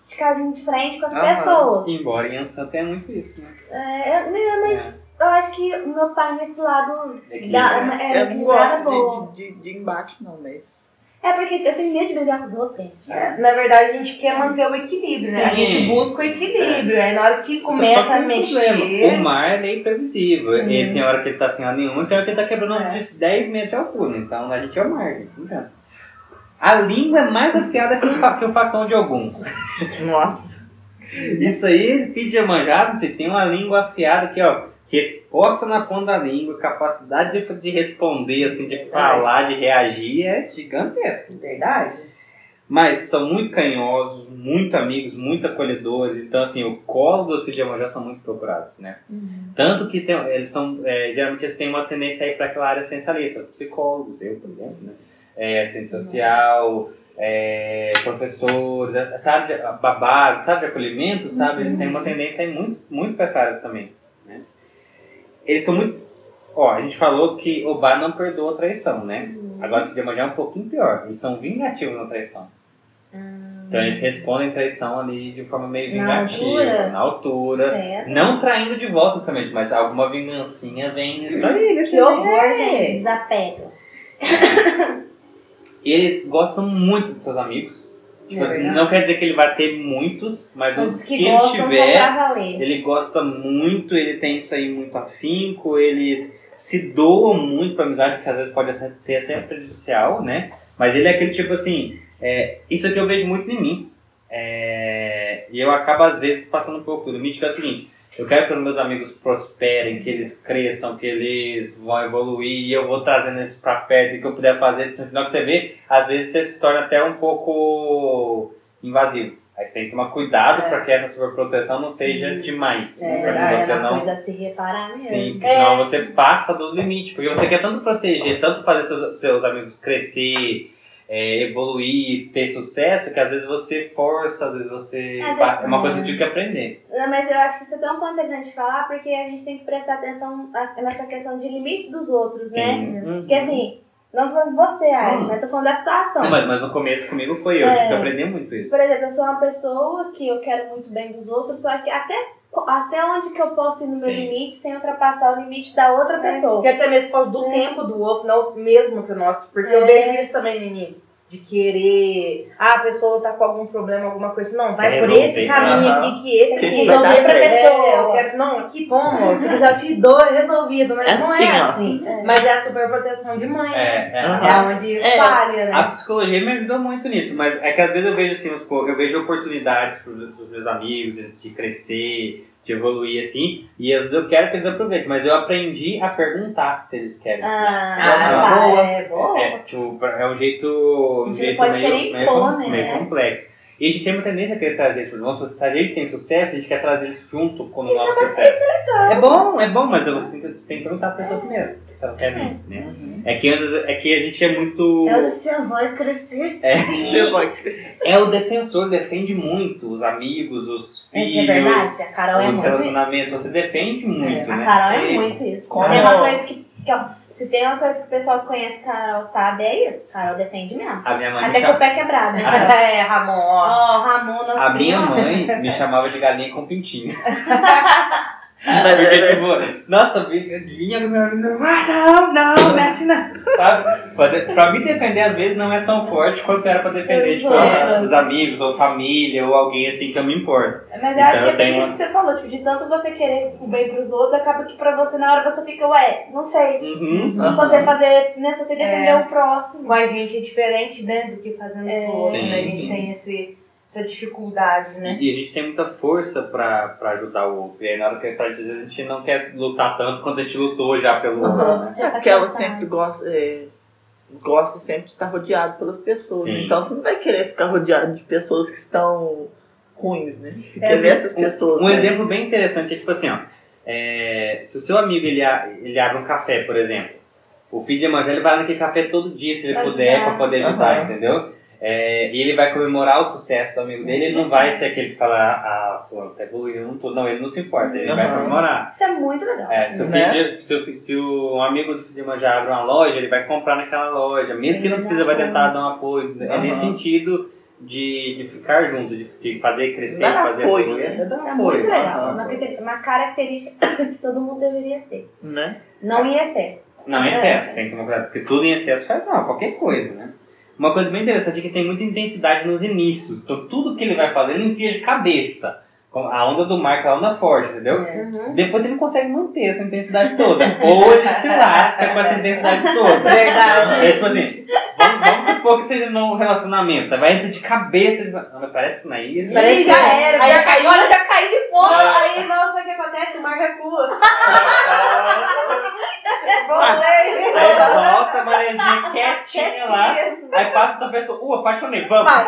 ficar de frente com as Aham. pessoas. Embora em Ansan tenha muito isso, né? É, eu- né, mas eu acho que o meu pai nesse lado É que- é, Eu não boa. gosto de, de, de, de embate, não, mas. É porque eu tenho medo de brigar com os outros. É, Na verdade, a gente quer manter o equilíbrio, né? A gente busca o equilíbrio. Aí na hora que começa que a um problema. O mexer. mar ele é imprevisível. Sim. Ele tem hora que ele tá sem ar nenhum, e tem hora que ele tá quebrando É. de 10 metros de altura. Então a gente é o mar, gente. adianta. A língua é mais afiada que, fa- que o facão de algum. Nossa. Isso aí, de manjado, tem uma língua afiada aqui, ó. resposta na ponta da língua, capacidade de, de responder, assim, de falar, de reagir é gigantesca. Verdade. Mas são muito carinhosos, muito amigos, muito acolhedores. Então, assim, o colo dos filhos de são muito procurados, né? Tanto que tem, eles são, é, geralmente eles têm uma tendência a ir para aquela área essencialista. Psicólogos, eu, por exemplo, né? É, assistente social, é, professores, área de babás, sabe, de acolhimento, sabe? Eles têm uma tendência a ir muito, muito para essa área também, né? Eles são muito... Ó, a gente falou que o bar não perdoa a traição, né? Agora o Iemanjá é um pouquinho pior. Eles são vingativos na traição. Então eles respondem traição ali de forma meio Na vingativa, altura? na altura. Credo. Não traindo de volta necessariamente, mas alguma vingancinha vem nisso aí. nesse Que horror, meio. gente. Desapego. <laughs> Eles gostam muito dos seus amigos. Tipo É assim, não quer dizer que ele vai ter muitos, mas Mas os que, que ele tiver, ele gosta muito, ele tem isso aí muito afinco, eles se doam muito pra amizade, que às vezes pode ter ser prejudicial, né? Mas ele é aquele tipo assim, é, isso aqui eu vejo muito em mim. É, e eu acabo às vezes passando um pouco do limite, que é o seguinte, eu quero que os meus amigos prosperem, que eles cresçam, que eles vão evoluir, e eu vou trazendo eles pra perto, e que eu puder fazer, no final que você vê, às vezes você se torna até um pouco invasivo. Aí você tem que tomar cuidado É. para que essa superproteção não seja demais. É, para que você é uma não coisa a se reparar mesmo. Sim, porque É. senão você passa do limite. Porque você quer tanto proteger, tanto fazer seus, seus amigos crescer, é, evoluir, ter sucesso, que às vezes você força, às vezes você Às faz. vezes é uma coisa que eu tive que aprender. Não, mas eu acho que isso é tão importante de falar porque a gente tem que prestar atenção nessa questão de limite dos outros, né? Sim. Uhum. Porque assim, não tô falando de você, Ari, Hum. mas tô falando da situação. Não, mas, mas no começo comigo foi eu, É. tive que aprender muito isso. Por exemplo, eu sou uma pessoa que eu quero muito bem dos outros, só que até, até onde que eu posso ir no meu Sim. limite sem ultrapassar o limite da outra pessoa. Porque até mesmo por causa do É. tempo do outro, não o mesmo que o nosso. Porque eu É. vejo isso também, Nini. De querer. Ah, a pessoa tá com algum problema, alguma coisa. Não, vai por esse caminho Aham. aqui, que esse Que aqui. resolver pra certo. pessoa. É, eu quero, não, aqui toma. Se quiser, eu te dou, é resolvido. Mas É não assim, é assim. É. Mas é a superproteção de mãe. É, é. É onde É. falha, né? A psicologia me ajudou muito nisso, mas é que às vezes eu vejo assim, eu vejo oportunidades para os meus amigos de crescer, de evoluir assim, e às vezes eu quero que eles aproveitem, mas eu aprendi a perguntar se eles querem. Ah, Ah, boa. é boa. É, tipo, é um jeito, A um jeito meio, meio, com- né? meio complexo. E a gente tem uma tendência a querer trazer eles, por exemplo, se a gente tem sucesso, a gente quer trazer eles junto com o nosso sucesso. É bom, é bom, mas você tem que, você tem que perguntar pra pessoa primeiro. Ela quer vir, né? Uhum. É que, é que a gente é muito. Eu disse, eu vou crescer sim. É. Você vai crescer. É o defensor, defende muito os amigos, os Isso é filhos, verdade, a Carol é os muito isso. relacionamentos. Você defende muito, A né? Carol é muito isso. Como- Se tem uma coisa que, que eu- se tem uma coisa que o pessoal que conhece Carol sabe, é isso. Carol defende mesmo. A minha mãe me Até com o pé quebrado. Né? <laughs> É, Ramon, ó. Ó, Ramon, nosso A minha mãe me chamava de galinha com pintinho. <laughs> Mas Porque, é- tipo, nossa, vinha, do meu amigo, ah, não, não, não é assim não. Sabe? Pra, de- pra me defender, às vezes, não é tão forte quanto era pra defender, Os tipo, os amigos, ou família, ou alguém assim que eu me importo. Mas eu Então, acho que é bem tenho isso que você falou, tipo, de tanto você querer o bem pros outros, acaba que pra você, na hora, você fica, ué, não sei. Uhum. Se você fazer, né, se você defender É. o próximo. Com a gente é diferente, né, do que fazendo É. com o outro, Sim, né? A gente sim. tem esse, essa dificuldade, né? E a gente tem muita força pra, pra ajudar o outro. E aí, na hora que a gente, às vezes, a gente não quer lutar tanto quanto a gente lutou já pelo Os outro. Né? É tá porque ela sempre gosta, é, gosta sempre de estar rodeado pelas pessoas. Sim. Então você não vai querer ficar rodeado de pessoas que estão ruins, né? Você É, quer ver essas pessoas. Um né? exemplo bem interessante é tipo assim, ó. é, se o seu amigo ele, a- ele abre um café, por exemplo, o filho de Evangelho vai naquele café todo dia, se ele Pra puder, para poder ajudar, Aham. entendeu? É, e ele vai comemorar o sucesso do amigo dele, ele não vai ser aquele que fala, ah, fulano, tá evoluindo, eu não tô. Não, ele não se importa, ele vai comemorar. Isso é muito legal. É, se, o Né? filho de- se, o, se o amigo do filho de Evangelho abre uma loja, ele vai comprar naquela loja, mesmo que não precisa, vai tentar dar um apoio. É nesse sentido de, de ficar junto, de, de fazer crescer, Dar fazer apoio, evoluir. né? É Isso é apoio. muito legal. Uma, uma característica que todo mundo deveria ter. Né? Não em excesso. Não, em É. excesso, tem que tomar cuidado, porque tudo em excesso faz mal, qualquer coisa, né? Uma coisa bem interessante é que tem muita intensidade nos inícios. Então tudo que ele vai fazer, ele enfia de cabeça. Com A onda do mar, aquela onda forte, entendeu? Uhum. Depois ele não consegue manter essa intensidade toda. Ou ele se lasca com essa intensidade toda. Verdade. É tipo assim, vamos, vamos supor que seja num relacionamento, vai entrar de cabeça. ele fala, "Ah, mas parece que não é isso. Parece já que- era. aí já, caiu- agora já caiu de Pô, aí, nossa, o que acontece? O mar recua. Voltei. Aí volta a marezinha quietinha lá. Quietinha. Aí passa outra pessoa, uh, apaixonei, vamos. <laughs>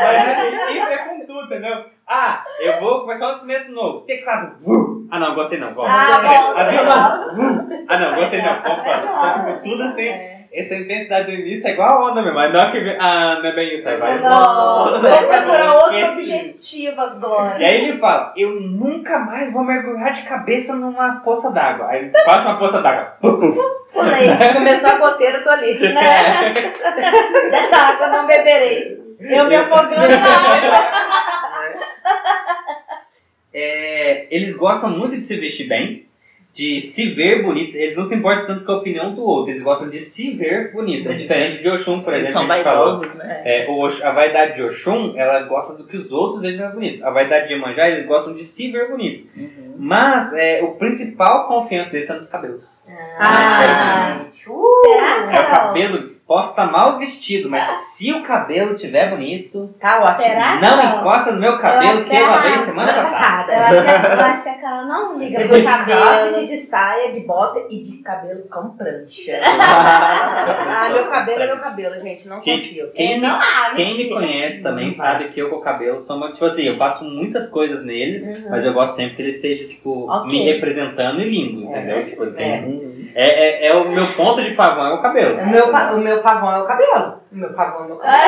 Mas isso é com tudo, entendeu? Ah, eu vou começar um instrumento novo. Teclado, vu. Ah, não, gostei não. Vamos. Ah, bom, A violão. Ah, não, gostei não. Vamos, vamos. Então, tipo, tudo assim. É. Essa intensidade do início é igual a onda mesmo. Mas na hora que ah, não é bem isso. Aí vai. Não, vou <laughs> procurar outro Quietinho. objetivo agora. E aí ele fala, eu nunca mais vou mergulhar de cabeça numa poça d'água. Aí passa uma poça d'água. Pulei. <laughs> Começou a goteira, eu tô ali. <laughs> Né? Dessa água não bebereis. Eu me afogando na água. É, eles gostam muito de se vestir bem, de se ver bonitos. Eles não se importam tanto com a opinião do outro, eles gostam de se ver bonito. É diferente de Oxum, por Eles exemplo, são que a gente falou. vaidosos, né? É, o a vaidade de Oxum, ela gosta do que os outros vejam mais bonito. A vaidade de Iemanjá, eles gostam de se ver bonitos. Uhum. Mas é, o principal confiança dele está nos cabelos. Ah, gente. Uh. Será, É o cabelo, posso estar mal vestido, mas se o cabelo estiver bonito, Tá ótimo. Será? não Carol? encosta no meu Eu cabelo que que eu é lavei semana passada. Eu acho, que, a- eu acho que a Carol não liga Eu pro vou de cabelo. cropped, de saia, de bota e de cabelo com prancha. <laughs> Ah, meu cabelo é meu cabelo, gente. Não Quem- consigo. Quem, É, não, ah, quem me conhece também Não sabe que eu com o cabelo sou uma, tipo assim, eu faço muitas coisas nele, Uhum. mas eu gosto sempre que ele esteja, tipo, Ok. me representando e lindo, É, entendeu? Tipo, tem- é. Uhum. É, é, é o meu ponto de pavão, é o cabelo. O meu, pa- o meu pavão é o cabelo. O meu pavão é o meu cabelo.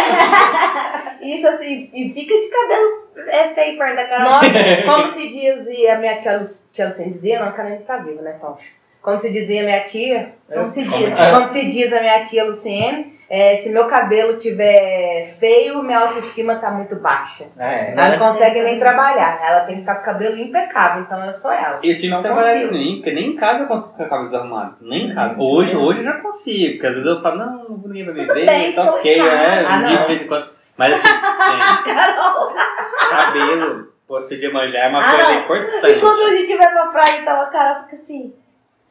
<laughs> Isso assim, e fica de cabelo é feio perto da Carol. Nossa, <laughs> como se dizia a minha tia, Lu- tia Luciene dizia, não, ela ainda tá viva, né, Tom? Como se dizia a minha tia, Como se diz. como se diz a minha tia Luciene, é, se meu cabelo tiver feio, minha autoestima tá muito baixa. É. Ela não consegue nem trabalhar, ela tem que estar com o cabelo impecável, então eu sou ela. Eu tive Não que trabalhar consigo. isso em mim, porque nem em casa eu consigo ficar com a cabelo desarrumado. Nem em casa. Hoje, hoje eu já consigo, porque às vezes eu falo, não, ninguém vai me ver, bem, tá em casa. é, Ah, um dia não. de vez em quando. Mas assim, <laughs> gente, Carol. cabelo, posto de manjar é uma Ah, coisa não. importante. E quando a gente vai pra praia, então a Carol fica assim.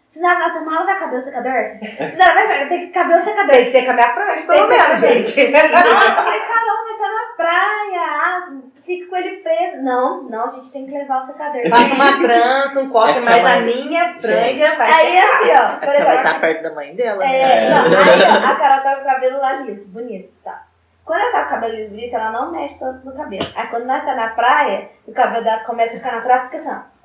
Se na na tomada vai cabelo secador? Se na vai tem que cabelo secador. Tem que ser com a franja, pelo menos, gente. Não, eu falei, mas tá na praia, ah, fica com ele preso. Não, não, a gente tem que levar o secador. Faça uma trança, um coque, É mas a minha franja vai Aí ser assim, ó, por Porque vai exemplo, estar perto da mãe dela, né? É, não, aí ó, a Carol tá com o cabelo lá liso, bonito, tá. Quando ela tá com o cabelo liso bonito, ela não mexe tanto no cabelo. Aí quando nós tá na praia, o cabelo dela começa a ficar natural, fica assim, ó.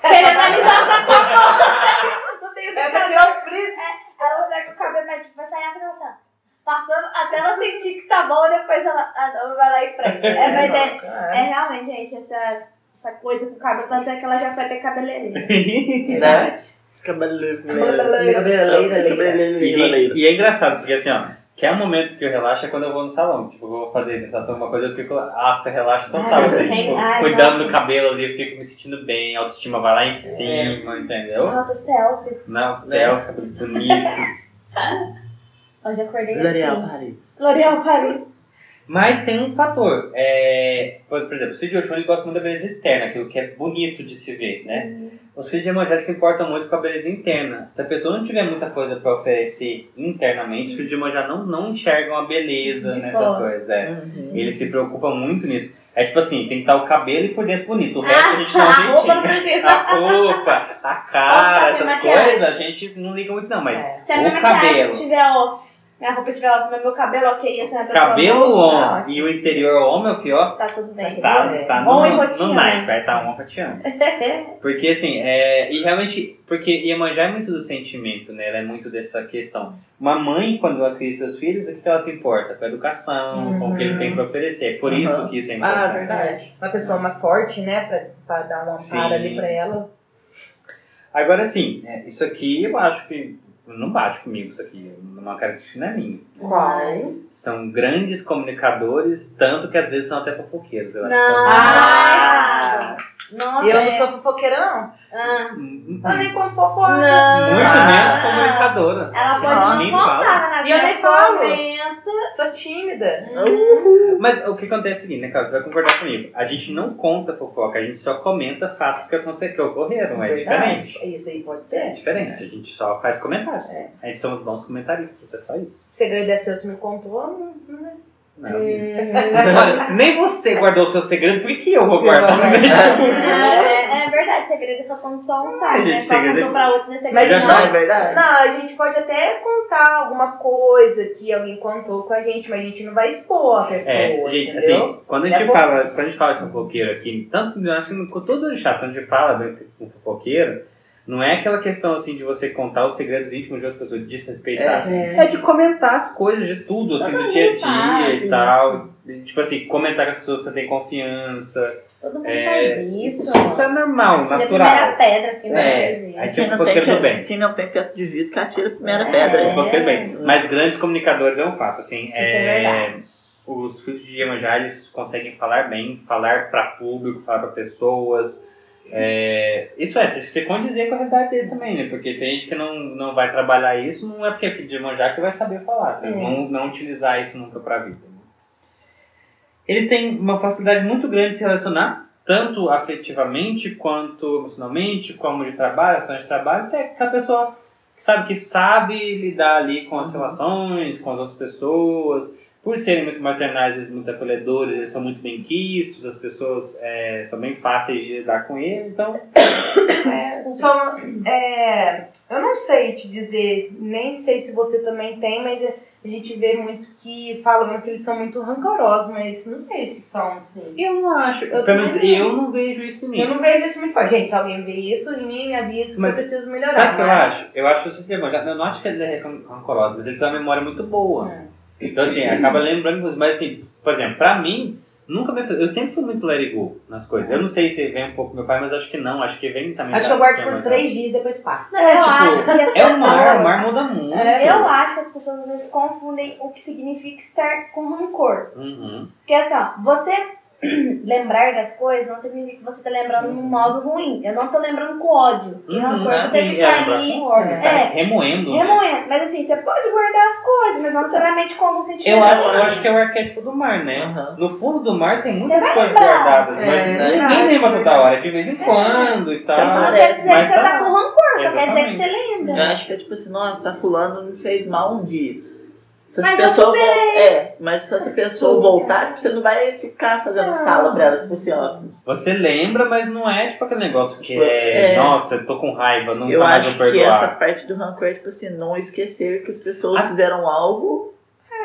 Querendo alisar essa cor. <laughs> Tem o É pra tirar os frizz. Ela sai com o cabelo, mas tipo, vai sair a ó. Passando até ela sentir que tá bom, depois ela, ela vai lá e prende. É, mas é, Nossa, é realmente, gente, essa, essa coisa com o cabelo, tanto é que ela já foi até cabeleireira. <laughs> Né? Cabeleireira. Cabeleireira, E, gente, e é engraçado, porque assim, ó, que é um momento que eu relaxo é quando eu vou no salão. Tipo, eu vou fazer hidratação, alguma coisa, eu fico, nossa, relaxo total, Ai, assim, tem- tipo, ai, cuidando nossa. do cabelo ali, eu fico me sentindo bem, a autoestima vai lá em cima, entendeu? Alta selfies. Não, céu, os cabelos bonitos. <laughs> Hoje acordei L'Oréal assim. Paris. L'Oréal Paris. Mas tem um fator, é, por, por exemplo, os filhos de Oxum eles gostam muito da beleza externa, aquilo que é bonito de se ver, né? Os filhos de Iemanjá se importam muito com a beleza interna. Se a pessoa não tiver muita coisa para oferecer internamente, os filhos de Iemanjá não, não enxergam a beleza De nessas fora. coisas. É. Uhum. Ele se preocupa muito nisso. É tipo assim, tem que estar o cabelo e por dentro bonito. O resto a gente um a roupa não precisa. A roupa, a cara, essas maquiagem? coisas, a gente não liga muito não, mas É. Se a minha o maquiagem cabelo. estiver off, minha roupa estiver off, mas meu cabelo ok, assim, a pessoa cabelo on e o interior on, meu filho, ó, tá tudo bem. tá, É. tá On e no, rotina. no naipe, vai estar on roteando. Porque assim, é, e realmente, porque Iemanjá é muito do sentimento, né? Ela é muito dessa questão. Uma mãe, quando ela cria seus filhos, o que ela se importa? Com a educação, com o que ele tem para oferecer. É por Uhum. isso que isso é importante. Ah, verdade. Uma pessoa mais forte, né? Pra, pra dar um Sim. amparo ali pra ela. Agora sim, é, isso aqui eu acho que não bate comigo, isso aqui. Uma característica não é minha. Qual? São grandes comunicadores, tanto que às vezes são até fofoqueiros. Eu acho Não. que Ah, Nossa, E eu não é. sou fofoqueira, não. Ah, Eu nem como fofoca. não. Muito Ah. menos comunicadora. Ela pode Nossa. não soltar na E eu nem falo. comenta. Sou tímida. Mas o que acontece é o seguinte, né, Carlos? Você vai concordar comigo. A gente não conta fofoca, a gente só comenta fatos que, aconte... que ocorreram. É Verdade. diferente. Isso aí pode É ser. diferente. A gente só faz comentários. É. A gente somos bons comentaristas, é só isso. O segredo é seu, você me contou. Não, não é. Não. Olha, se <laughs> nem você guardou o seu segredo, por que, eu vou guardar? vou guardar. né? Tipo, É, é verdade, segredo é só quando só um sai, gente, né? Só segredo é- contou pra outro nesse Mas Já isso Não, é verdade. Não, a gente pode até contar alguma coisa que alguém contou com a gente, mas a gente não vai expor a pessoa, É, gente, entendeu? assim, quando a gente É fala, quando a gente fala de fofoqueiro aqui, tanto, eu acho que com todos os chatos, quando a gente fala de um fofoqueiro, não é aquela questão assim de você contar os segredos íntimos de outras pessoas, de desrespeitar. É. É de comentar as coisas de tudo, assim, Todo do dia a mundo faz dia e tal. Tipo assim, comentar com as pessoas que você tem confiança. Todo mundo É, faz isso. Isso é normal, Atira a primeira natural. pedra que não É, faz isso. aí Quem tinha não, tem, fofoqueiro do bem. quem não tem teto de vidro que atira a primeira É. pedra. É, bem. Mas grandes comunicadores é um fato, assim. Isso é verdade. os filhos de Iemanjá, eles conseguem falar bem, falar para público, falar para pessoas. É, isso é, você condizer com a realidade deles também, né? Porque tem gente que não, não vai trabalhar isso, não é porque é filho de Iemanjá que vai saber falar, você É. não, não utilizar isso nunca para a vida. Eles têm uma facilidade muito grande de se relacionar, tanto afetivamente quanto emocionalmente, como de trabalho, ações de trabalho. Isso é aquela pessoa que sabe que sabe lidar ali com as relações, com as outras pessoas. Por serem muito maternais, eles muito acolhedores, eles são muito bem quistos, as pessoas é, são bem fáceis de lidar com ele, então <coughs> Só, é, eu não sei te dizer, nem sei se você também tem, mas a gente vê muito que falam que eles são muito rancorosos, mas não sei se são assim. eu não acho, Eu pelo menos eu não vejo isso em mim. Eu não vejo isso muito forte. Gente, se alguém vê isso em mim, me avisa que eu preciso melhorar. Sabe o que eu acho? Eu acho que o eu não acho que ele é ran- rancoroso, mas ele tem uma memória muito boa. É. Então, assim, acaba lembrando coisas. Mas, assim, por exemplo, pra mim, nunca me. Eu sempre fui muito let it go nas coisas. Eu não sei se vem um pouco do meu pai, mas acho que não. Acho que vem também. Acho da- que eu guardo por minha três dias e depois passa. Não, eu tipo, acho que as É pessoas... o mar, o mar muda muito. É. Eu acho que as pessoas às vezes confundem o que significa estar com rancor. Uhum. Porque assim, ó, você <clears throat> lembrar das coisas não significa que você tá lembrando num modo ruim. Eu não tô lembrando com ódio. Que Uhum, rancor é você assim, fica é, ali. com ódio. Tá É, remoendo. né? remoendo. Mas assim, você pode guardar as coisas, mas não necessariamente com algum sentimento. Eu acho, eu acho que é o arquétipo do mar, né? Aham. No fundo do mar tem muitas Você coisas lembrar. guardadas, É, mas verdade. ninguém lembra toda hora, de vez em quando e tal. Isso não Ah, quer dizer mas que você tá tá com rancor, só quer dizer que você lembra. Eu acho que é tipo assim, nossa, fulano me fez mal um dia. Se essa Mas eu pessoa é, mas se essa pessoa voltar, tipo, você não vai ficar fazendo Não. sala pra ela, tipo assim, ó. Você lembra, mas não é tipo aquele negócio que Tipo, é, é. nossa, eu tô com raiva, nunca eu mais acho que perdoar. essa parte do rancor é tipo assim, não esquecer que as pessoas Ah. fizeram algo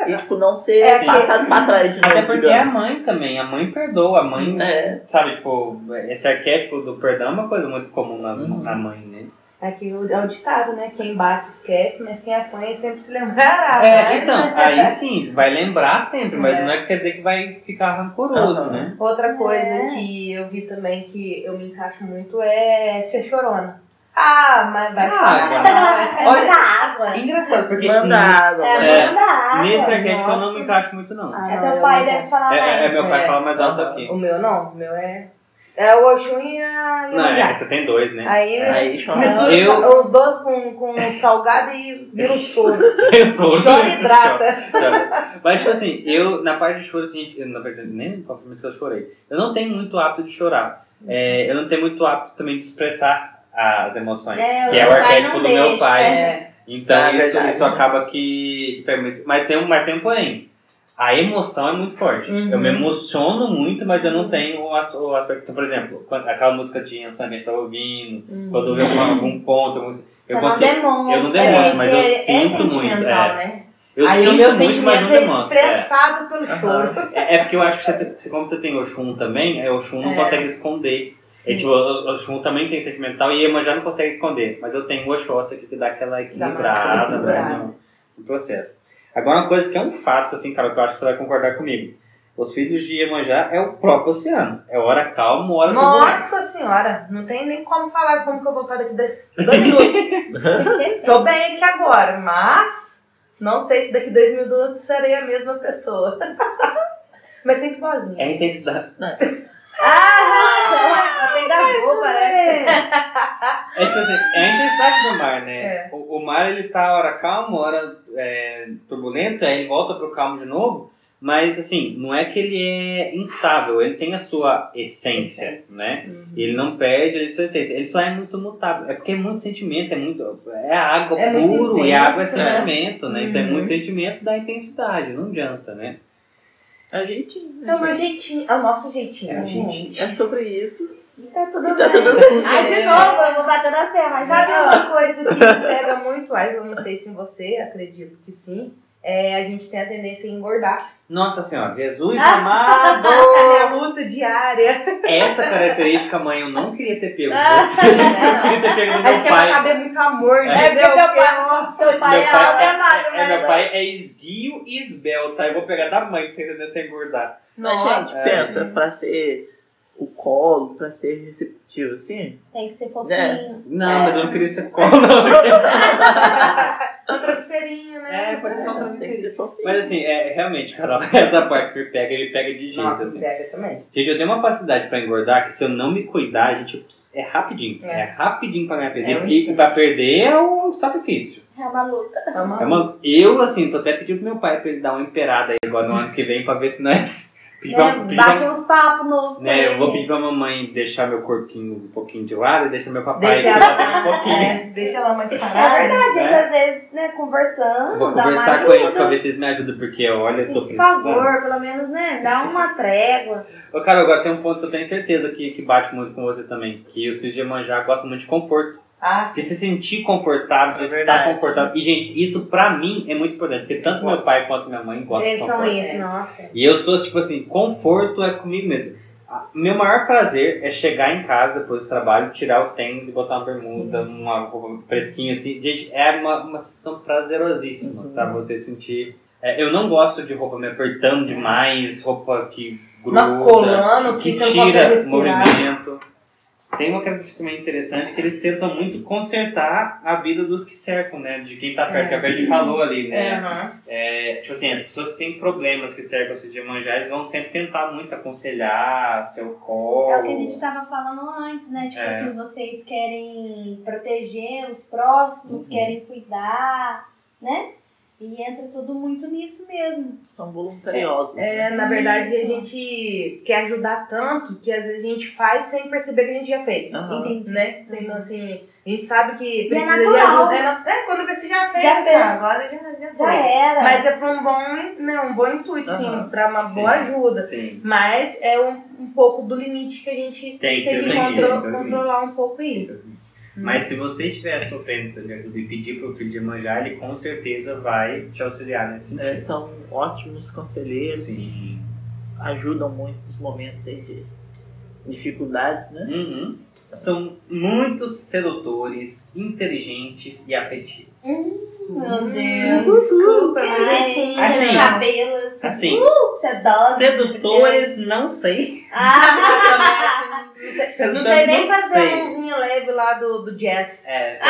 e tipo não ser É, passado pra trás de novo. Até porque digamos. a mãe também, a mãe perdoa, a mãe, É. sabe, tipo, esse arquétipo do perdão é uma coisa muito comum na, Uhum. na mãe, né? Aqui o- é o ditado, né? Quem bate esquece, mas quem apanha sempre se lembrará. É, mas- <laughs> então, aí sim, vai lembrar sempre, mas É. não é que quer dizer que vai ficar rancoroso, Aham. né? Outra coisa É. que eu vi também que eu me encaixo muito é ser chorona. Ah, mas vai Ah, falar. Olha, Manda água. É engraçado, porque Manda água. É, manda- É, manda água. nesse arquétipo eu não me encaixo muito, não. Ah, É não, teu eu pai deve falar É, mais. é, meu pai É. fala mais alto aqui. O meu não, o meu é. É o Oxum e a Não, é, você tem dois, né? Aí Aí chora. mistura Eu- o doce com, com salgado e vira um choro. <laughs> Eu sou o Chora e hidrata. chora. Mas, tipo assim, eu, na parte de choro, assim, eu, na verdade, nem qual foi a vez que eu chorei. Eu não tenho muito hábito de chorar. É, eu não tenho muito hábito também de expressar as emoções. É, o que é o meu arquétipo do meu deixa, pai. É. Então, Ah, isso, verdade. isso acaba que. Mas tem, um- mas tem um porém. A emoção é muito forte. Uhum. Eu me emociono muito, mas eu não tenho o, as- o aspecto. Por exemplo, quando- aquela música de Ansan que a gente tava ouvindo, Hum. quando eu vi algum, algum ponto, algum- eu não consigo. eu não demonstro, mas eu é, sinto é muito, é. né? Eu Aí sinto o meu muito, mas sentimento não é demonstro. É. expressado pelo choro. É, é porque eu acho que você tem- como você tem Oxum também, é, Oxum não É. consegue esconder. É, tipo, o Oxum também tem sentimental e Iemanjá não consegue esconder. Mas eu tenho o Oxóssia que te dá aquela equilibrada equilibrada. né, no, no processo. Agora, uma coisa que é um fato, assim, cara, que eu acho que você vai concordar comigo. Os filhos de Iemanjá é o próprio oceano. É hora calma, hora. Nossa senhora, não tem nem como falar como que eu vou estar daqui dois, dois minutos. <laughs> Tô bem aqui agora, mas não sei se daqui dois minutos serei a mesma pessoa. <laughs> mas sempre boazinha. É a intensidade. Ah, engasgou, parece. É tipo assim, é a intensidade do mar, né? É. O, o mar ele tá hora calmo, hora é, turbulento, aí ele volta pro calmo de novo. Mas assim, não é que ele é instável, ele tem a sua essência, Essência. né? Uhum. Ele não perde a sua essência, ele só é muito mutável. É porque é muito sentimento, é muito. É água É puro, e água é né? sentimento, né? Então é Uhum. muito sentimento da intensidade, não adianta, né? É jeitinho. né, É o meu gente? jeitinho, é o nosso jeitinho, É, gente. É sobre isso. E tá tudo E tá bem. tudo bem. Ai, de novo, eu vou bater na serra. Mas Sabe uma coisa que pega muito, mas eu não sei se em você, acredito que sim, é a gente tem a tendência a engordar. Nossa senhora, Jesus <laughs> É a amado! minha luta diária. Essa característica, mãe, eu não queria ter pego Ah, você. <laughs> Eu queria ter pego do meu Acho que é pra pai. caber muito amor, É. entendeu? É porque teu pai- Porque Teu pai Meu é alto, pai é magro, é, é, meu mas... pai é esguio e esbelto. Aí eu vou pegar da mãe que tem tendência a engordar. Mas, Nossa, gente, é. pensa, pra ser o colo, pra ser receptivo assim. Tem que ser fofinho. Não, mas eu não queria ser colo, não. <laughs> Ser- um travesseirinho, né? É, pode ser só um Tem que travesseirinho. ser fofinho. Mas assim, é, realmente, Carol, <laughs> essa parte que ele pega, ele pega de jeito, Nossa, assim. pega também. Gente, eu tenho uma facilidade pra engordar que se eu não me cuidar, gente, é rapidinho. É, É. rapidinho pra ganhar peso. É um e, instante. pra perder é o sacrifício. É uma luta. É uma- É uma- eu, assim, tô até pedindo pro meu pai pra ele dar uma imperada aí agora no ano que vem pra ver se nós. Pedir pra, Né? pedir Bate pra- uns papos novos né, eu vou pedir ele. pra mamãe deixar meu corpinho um pouquinho de lado e deixar meu papai Deixa ela, um pouquinho. é, deixa ela mais <laughs> É parada. verdade, gente, É. às vezes, né, conversando, Vou conversar com ajuda. pra ver se eles me ajudam, porque olha, eu tô Por precisando. favor, pelo menos, né, dá uma <laughs> trégua. Ô, cara, agora tem um ponto que eu tenho certeza que, que bate muito com você também, que os filhos de Iemanjá gostam muito de conforto. Ah, De sim. se sentir confortável, de É estar verdade. confortável. E, gente, isso pra mim é muito importante, porque tanto meu pai quanto minha mãe gostam de Eles são conforto. isso, É. nossa. E eu sou, tipo assim, conforto é comigo mesmo. Meu maior prazer é chegar em casa depois do trabalho, tirar o tênis e botar uma bermuda, uma roupa fresquinha assim. Gente, é uma, uma sensação prazerosíssima, Uhum. sabe? Você sentir. é, eu não gosto de roupa me apertando demais, roupa que gruda, Nós colando, que, que tira respirar. movimento. Tem uma característica também interessante que eles tentam muito consertar a vida dos que cercam, né? De quem tá perto, que é a gente falou ali, né? É, aham. É, tipo assim, as pessoas que têm problemas que cercam os de Iemanjá, eles vão sempre tentar muito aconselhar, seu colo. É o que a gente tava falando antes, né? Tipo É. assim, vocês querem proteger os próximos, Uhum. querem cuidar, né? E entra tudo muito nisso mesmo. São voluntariosos. É, né? na verdade, a Isso. gente quer ajudar tanto que às vezes a gente faz sem perceber que a gente já fez. Aham. Entendi. Né? Então, assim, a gente sabe que é precisa de natural. ajuda. É, é, quando você já fez, Já fez. agora já, já Já foi. era. Mas é para um bom, né, um bom intuito, sim, Aham. para uma Sim. boa ajuda. Sim. Mas é um, um pouco do limite que a gente Tem que tem que que controlar um pouco aí. Mas se você estiver sofrendo de ajuda e pedir pro filho de Iemanjá, ele com certeza vai te auxiliar nesse sentido. É, são ótimos conselheiros. Sim. Ajudam muito nos momentos aí de dificuldades, né? Uhum. São muito sedutores, inteligentes e afetivos. Meu Deus, desculpa, mas assim, Assim, cabelos. Assim, sedosos. sedutores, não sei. Ah, <laughs> não Eu sei nem fazer sei. A leve lá do, do jazz. É, <laughs>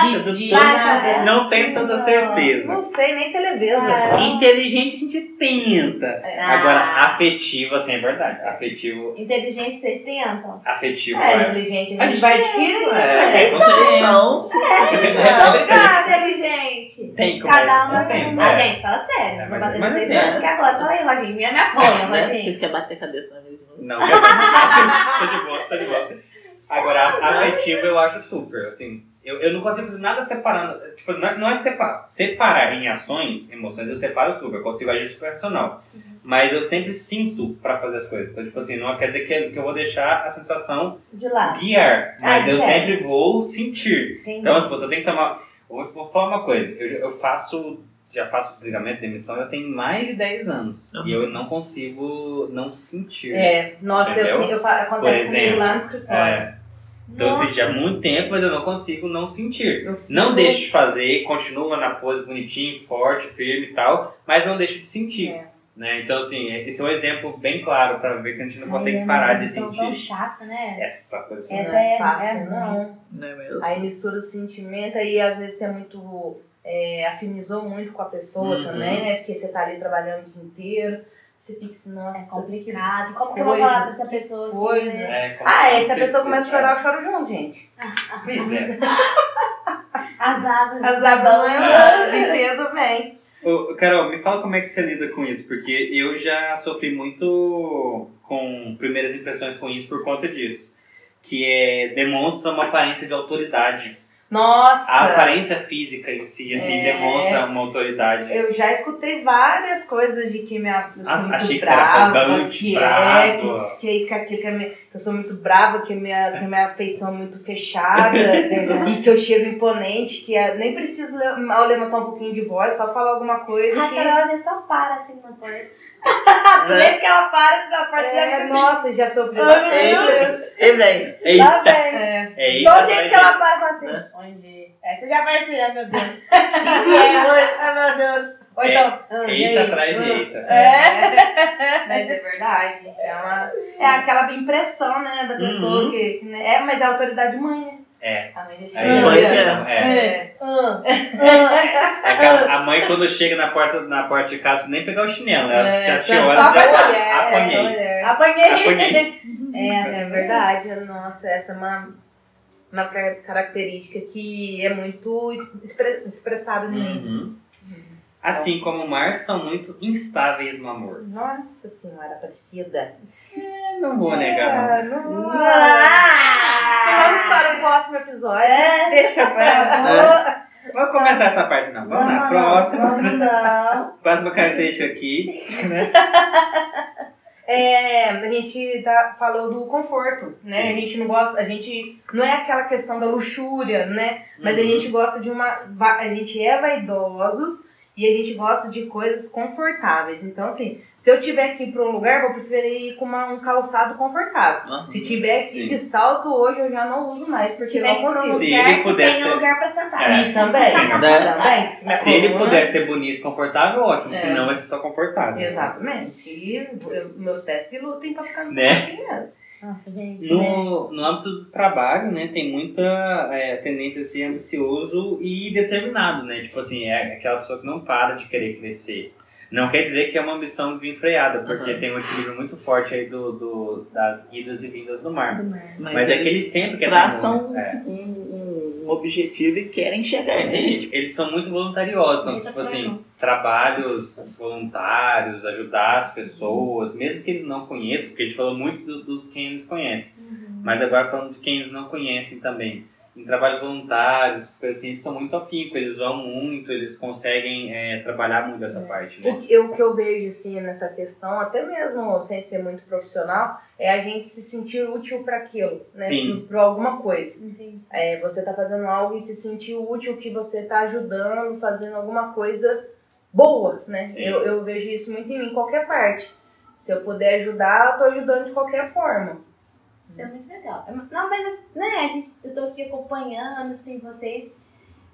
De, de sedutor, nada. não tenho tanta certeza. Não sei nem televisa. Ah. Inteligente a gente tenta. Ah. Agora, afetivo, assim, é verdade. Afetivo, Inteligência vocês tentam. afetivo É, é. inteligente, A a gente gente vai adquirindo. É, Vocês são. Não sabe, <laughs> inteligente. Tem como Cada um é na sua. Ah, é. gente, fala sério. É, Vou mas- bater mas vocês é. dois aqui agora. Fala aí, Roginho. Me, apoia, <laughs> Né? Roginho. Vocês querem bater a cabeça na novo? Não, tô de boa, tô de boa. Agora, afetivo eu acho super, assim. Eu, eu não consigo fazer nada separando. Tipo, não é, não é separar. Separar em ações, emoções, eu separo super. Eu consigo agir super racional. Mas eu sempre sinto pra fazer as coisas. Então, tipo assim, não quer dizer que, que eu vou deixar a sensação De lá. guiar. Mas Ah, eu guiar. sempre vou sentir. Entendi. Então, tipo, você tem que tomar. Eu vou, vou falar uma coisa. Eu, eu faço. Já faço desligamento, demissão, eu tenho mais de 10 anos. Uhum. E eu não consigo não sentir. É, nossa, eu, Entendeu? eu Por acontece comigo exemplo, lá no escritório. É. Então eu senti há muito tempo, mas eu não consigo não sentir. Não deixo de fazer, continuo lá na pose bonitinho, forte, firme e tal, mas não deixo de sentir. É. Né? Então, assim, esse é um exemplo bem claro pra ver que a gente não Ai, consegue é parar de posição tão sentir chata, né? essa coisa assim. Essa Não é é- fácil, é não. Não é mesmo? Aí mistura o sentimento e às vezes você é muito. é, afinizou muito com a pessoa Uhum. também, né? Porque você tá ali trabalhando o dia inteiro. Você fica assim, É nossa. complicado. Como que eu vou falar pra essa pessoa aqui, coisa. né? É, Ah, é, se a pessoa começa a chorar, eu choro junto, gente. Pois é. As <laughs> águas. As abas vão Babão. embora, limpeza vem. Ô, Carol, me fala como é que você lida com isso, porque eu já sofri muito com primeiras impressões ruins por conta disso. Que é, demonstra uma aparência de autoridade Nossa! A aparência física em si, assim, É. demonstra uma autoridade. Eu já escutei várias coisas de que minha, eu sou Ah, muito achei que você era brava, arrogante, que brava. é, que, que é isso, que é aquilo, que, é que eu sou muito brava, que minha, que minha afeição é muito fechada <laughs> e que eu chego imponente, que é- nem preciso le- mal levantar um pouquinho de voz, só falar alguma coisa A que... Carol às vezes só para assim na porta. <laughs> Lembra que ela para assim na porta e É, assim, nossa, já sofri Ai, bastante. meu Deus. E vem. Tá Eita! bem. É. É Igual eita, o jeito que ela para e fala assim, onde? É, você já vai assim, ai meu Deus. <laughs> É, ai meu Deus. Ou É, então, ah, e Eita aí? atrás de Ah. eita. É. <laughs> Mas é verdade. É, uma, é aquela impressão, né, da pessoa Uhum. que. né, é, mas é a autoridade mãe, né? É. A mãe já chega. Pois é, é. é. É. Ah, ah. É a, mãe, quando chega na porta, na porta de casa, nem pegar o chinelo. Ela É, só- te olha só já É, apanhei. Apanhei. <laughs> Apanhei. É, É verdade, nossa, essa é uma, uma ca- característica que é muito expre- expressada em mim. Uhum. Assim como o Mar, são muito instáveis no amor. Nossa senhora aparecida. Eu não vou negar, não. Ah, não. Ah! Vamos para o próximo episódio. É. Deixa pra <laughs> Vou comentar essa parte, não. Vamos lá, Não, próxima. Vamos não. Próxima <laughs> característica aqui, né? <laughs> É, a gente tá, falou do conforto, né? Sim. A gente não gosta, a gente não é aquela questão da luxúria, né? Mas a Uhum. gente gosta de uma, a gente é vaidosos e a gente gosta de coisas confortáveis. Então assim, se eu tiver que ir para um lugar, vou preferir ir com uma- um calçado confortável. Uhum. Se tiver que ir de salto hoje, eu já não uso mais, Se porque tiver não um consigo. Se lugar ele tenha lugar pra sentar. É. E também, Né? também. Se ele coluna- puder ser bonito e confortável, ótimo. É. Senão vai ser só confortável. Exatamente. E eu- meus pés que lutem pra ficar no Né? mesmo. Nossa, gente. No, no âmbito do trabalho, né, tem muita é, tendência a ser ambicioso e determinado, né? Tipo assim, é aquela pessoa que não para de querer crescer. Não quer dizer que é uma ambição desenfreada, porque Uhum. tem um equilíbrio muito forte aí do, do- das idas e vindas do mar. Do mar. Mas, é que eles sempre querem traçam É. um, um objetivo e querem chegar É, nele. tipo, eles são muito voluntariosos, então, tipo assim, trabalhos voluntários, ajudar as pessoas, mesmo que eles não conheçam, porque a gente falou muito do, do quem eles conhecem, Uhum. mas agora falando de quem eles não conhecem também. Em trabalhos voluntários, coisas assim, eles são muito afíncos, eles vão muito, eles conseguem é, trabalhar muito essa parte, né? O que, o que eu vejo assim nessa questão, até mesmo sem ser muito profissional, é a gente se sentir útil para aquilo, né? Sim. Para alguma coisa. Entendi. É, você tá fazendo algo e se sentir útil que você tá ajudando, fazendo alguma coisa boa, né? Sim. Eu, eu vejo isso muito em mim, em qualquer parte. Se eu puder ajudar, eu tô ajudando de qualquer forma. Isso é muito legal. Não, mas né, a gente, eu tô aqui acompanhando assim, vocês.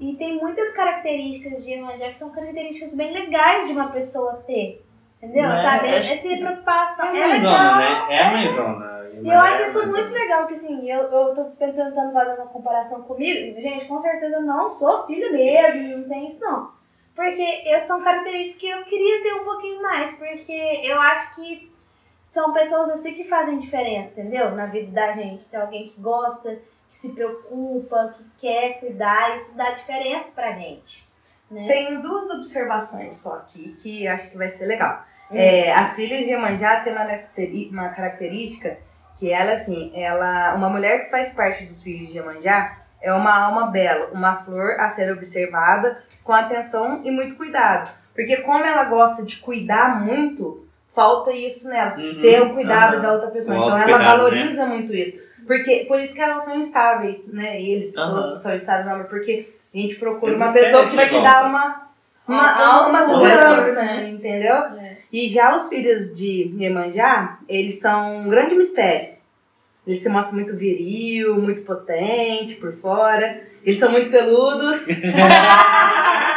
E tem muitas características de Iemanjá que são características bem legais de uma pessoa ter. Entendeu? Né? Sabe? Acho- Essa preocupação. É É a legal. mãezona, né? É a mãezona. E eu acho isso muito legal, que assim, eu, eu tô tentando fazer uma comparação comigo. Gente, com certeza eu não sou filho mesmo, não tem isso não. Porque eu são características que eu queria ter um pouquinho mais, porque eu acho que são pessoas assim que fazem diferença, entendeu? Na vida da gente. Tem alguém que gosta, que se preocupa, que quer cuidar, isso dá diferença pra gente. Né? Tem duas observações só aqui que acho que vai ser legal. Hum. É, a Cília de Iemanjá tem uma característica que ela, assim, ela, uma mulher que faz parte dos filhos de Iemanjá é uma alma bela, uma flor a ser observada com atenção e muito cuidado. Porque como ela gosta de cuidar muito, falta isso nela. Uhum. Ter o cuidado Aham. da outra pessoa. O Então ela autocuidado, valoriza muito isso. Porque, por isso que elas são estáveis, né? E eles todos são estáveis amor, porque a gente procura Eles uma pessoa que vai te dar uma, uma, Uma uma, segurança, né? entendeu? É. E já os filhos de Iemanjá, eles são um grande mistério. Eles se mostram muito viril, muito potente por fora. Eles são muito peludos. <laughs> <laughs>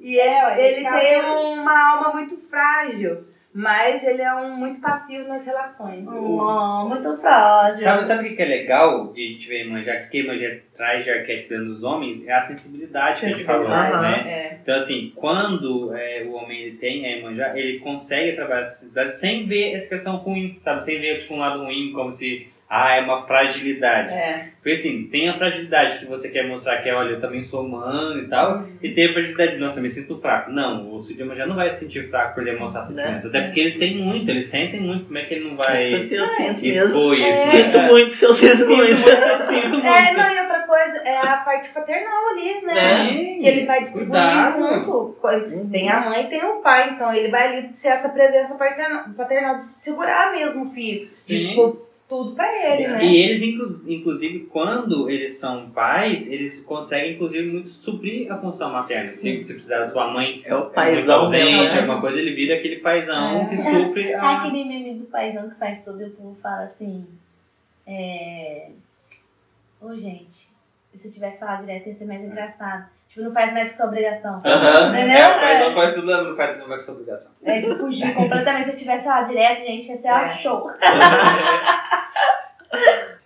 e É, ué, ele tá tem uma alma muito frágil. Mas ele é um muito passivo nas relações. Oh, muito frágil. Sabe, sabe o que que é legal de a gente ver Iemanjá? Que que Iemanjá traz de arquétipo dentro dos homens é a sensibilidade que a gente falou, né? é. Então, assim, quando é, o homem ele tem a Iemanjá, ele consegue trabalhar essa sensibilidade sem ver essa questão ruim, sabe? Sem ver, tipo, um lado ruim, como se, ah, é uma fragilidade. É. Porque, assim, tem a fragilidade que você quer mostrar que é, olha, eu também sou humano e tal, e tem a fragilidade de, nossa, eu me sinto fraco. Não, o Sul já não vai se sentir fraco por demonstrar sentimentos. Até porque eles têm muito, eles sentem muito, como é que ele não vai Tipo assim, eu sinto mesmo. expor isso? Sinto É. muito seus Sinto resumos. muito, eu sinto muito. É, não, e outra coisa é a parte paternal ali, né? Sim. Que ele vai distribuir Cuidado. junto. Tem a mãe e tem o pai, então ele vai ali ser essa presença paternal, paternal de segurar mesmo o filho, de Sim. expor tudo pra ele, né? E eles, inclu- inclusive, quando eles são pais, eles conseguem, inclusive, muito suprir a função materna. Se, se precisar da sua mãe É o paizão ausente, né? alguma coisa, ele vira aquele paizão É. que supre É a... aquele meme do paizão que faz tudo e o povo fala assim. É. Ô, gente, se eu tivesse falado direto ia ser mais engraçado. Tipo, não faz mais que sua obrigação. Aham, Entendeu? é, o paizão faz tudo, não faz tudo, não faz sua obrigação. É que fugir completamente. Se eu tivesse falado direto, gente, ia ser um É. show. <laughs>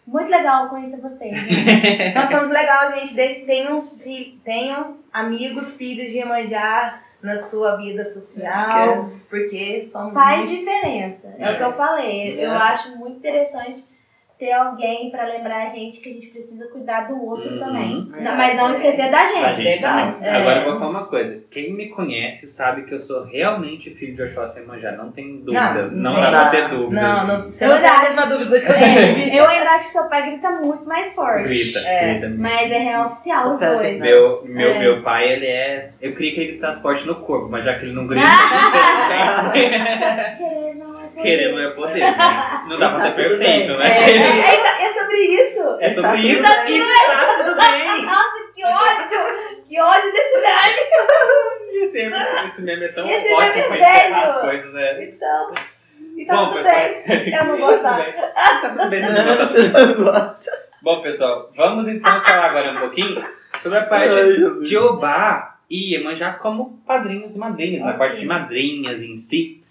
Muito legal conhecer vocês. né? <laughs> Nós somos legal, gente. Tenham, uns tenham amigos, filhos de Iemanjá na sua vida social, porque somos Faz diferença. É, o que eu falei. Eu É. acho muito interessante ter alguém pra lembrar a gente que a gente precisa cuidar do outro Uhum. também. É. Não, Mas não esquecer da gente. Da gente legal. também. É. Agora eu vou falar uma coisa. Quem me conhece sabe que eu sou realmente filho de Oxóssi Iemanjá. Não tem dúvidas. Não, não dá pra ter dúvidas. Não, não, você Eu não tem a mesma dúvida que eu <laughs> É, tive. eu ainda acho que seu pai grita muito mais forte. Grita, É, grita. mesmo. Mas é real oficial os dois. Meu, meu, É. meu pai, ele é. Eu queria que ele gritasse forte no corpo, mas já que ele não grita, Querer não é poder. não é poder. Né? Não dá pra ser <laughs> perfeito, né? É, é, é, é <laughs> sobre isso. É sobre Tá isso tudo e tá tudo bem. <laughs> Nossa, que ódio! Que ódio desse velho! Esse, esse meme é tão Esse ótimo meme pra é encerrar as coisas, né? Então. E tá Bom, tudo pessoal. bem. Eu não Tá bem. Tá tudo bem, você não gosta Você não gosta. Bom, pessoal, vamos então falar agora um pouquinho sobre a parte Ai, de Obá e Iemanjá como padrinhos e madrinhas, na Ok. parte de madrinhas em si.